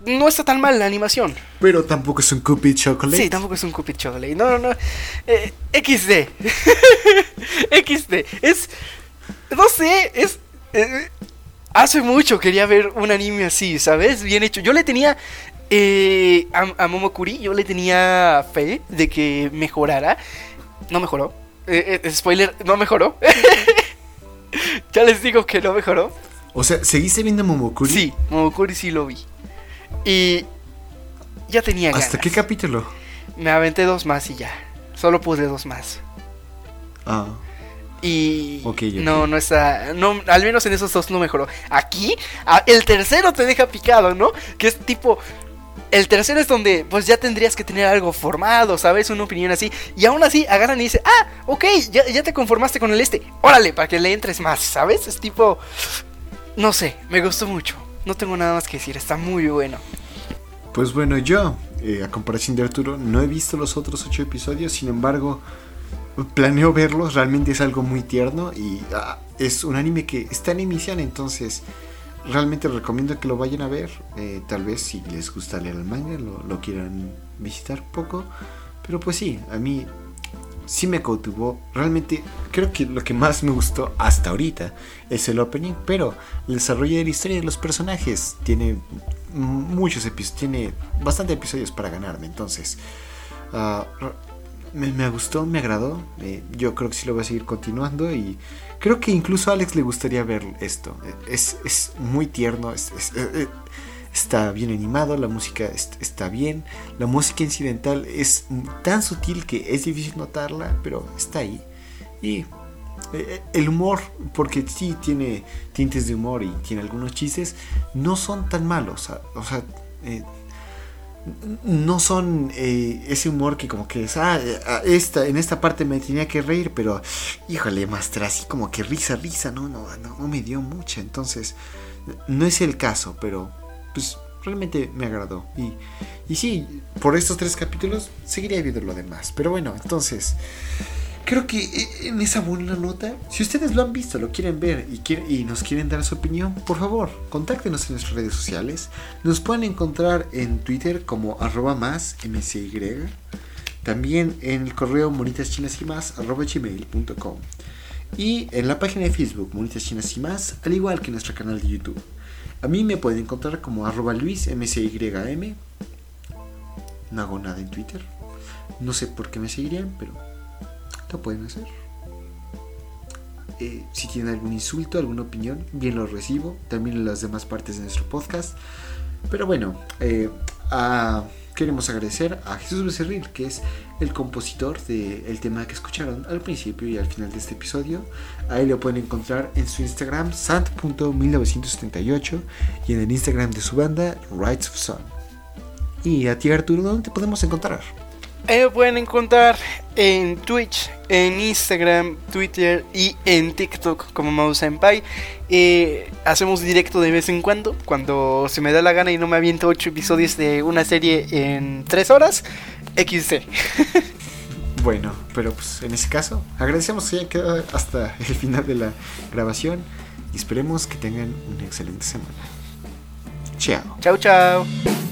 no está tan mal la animación. Pero tampoco es un Cupid Chocolate. Sí, tampoco es un Cupid Chocolate. No, no, no. Eh, XD. XD. Es. No sé, es. Eh, hace mucho quería ver un anime así, ¿sabes? Bien hecho. Yo le tenía. Eh, a, Momokuri, yo le tenía fe de que mejorara. No mejoró. spoiler, no mejoró. ya les digo que no mejoró. O sea, ¿seguiste viendo Momokuri? Sí, Momokuri sí lo vi. Y ya tenía ganas. ¿Hasta qué capítulo? Me aventé dos más y ya. Solo pude dos más. Ah. Y no, no está. No, al menos en esos dos no mejoró. Aquí, el tercero te deja picado, ¿no? Que es tipo. El tercero es donde pues ya tendrías que tener algo formado, ¿sabes? Una opinión así. Y aún así agarran y dicen, ah, ok, ya, ya te conformaste con el este. Órale, para que le entres más, ¿sabes? Es tipo. No sé, me gustó mucho. No tengo nada más que decir, está muy bueno. Pues bueno, yo, eh, a comparación de Arturo, no he visto los otros ocho episodios, sin embargo, planeo verlos, realmente es algo muy tierno y ah, es un anime que está en emisión, entonces realmente recomiendo que lo vayan a ver, eh, tal vez si les gusta leer el manga, lo, lo quieran visitar poco, pero pues sí, a mí sí me cautivó. Realmente creo que lo que más me gustó hasta ahorita es el opening, pero el desarrollo de la historia de los personajes tiene muchos episodios, tiene bastante episodios para ganarme. Entonces, ah, me, gustó, me agradó. Eh, yo creo que sí lo voy a seguir continuando y creo que incluso a Alex le gustaría ver esto. Es, muy tierno, es, eh, eh, está bien animado, la música está bien, la música incidental es tan sutil que es difícil notarla, pero está ahí. Y eh, el humor, porque sí tiene tintes de humor y tiene algunos chistes, no son tan malos. O sea, eh, no son eh, ese humor que como que es, ah, esta, en esta parte me tenía que reír, pero híjole, maestra, así como que risa, risa, no, no, no me dio mucha. Entonces, no es el caso, pero pues realmente me agradó. Y, y sí, por estos tres capítulos seguiría viendo lo demás. Pero bueno, entonces, creo que e, en esa buena nota, si ustedes lo han visto, lo quieren ver y, y nos quieren dar su opinión, por favor, contáctenos en nuestras redes sociales. Nos pueden encontrar en Twitter como arroba más mcy. También en el correo monitas y arroba gmail.com. Y en la página de Facebook Monitas Chinas y más, al igual que en nuestro canal de YouTube. A mí me pueden encontrar como arroba luismcym. No hago nada en Twitter. No sé por qué me seguirían, pero lo pueden hacer. Eh, si tienen algún insulto, alguna opinión, bien lo recibo. También en las demás partes de nuestro podcast. Pero bueno, eh, queremos agradecer a Jesús Becerril, que es el compositor del tema que escucharon al principio y al final de este episodio. Ahí lo pueden encontrar en su Instagram, sant.1978, y en el Instagram de su banda, Rights of Sun. Y a ti, Arturo, ¿dónde te podemos encontrar? Eh, pueden encontrar en Twitch, en Instagram, Twitter y en TikTok como Mouse Senpai. Eh, hacemos directo de vez en cuando, cuando se me da la gana y no me aviento 8 episodios de una serie en 3 horas. XC. bueno, pero pues en ese caso, agradecemos que hayan quedado hasta el final de la grabación y esperemos que tengan una excelente semana. Chao. Chao, chao.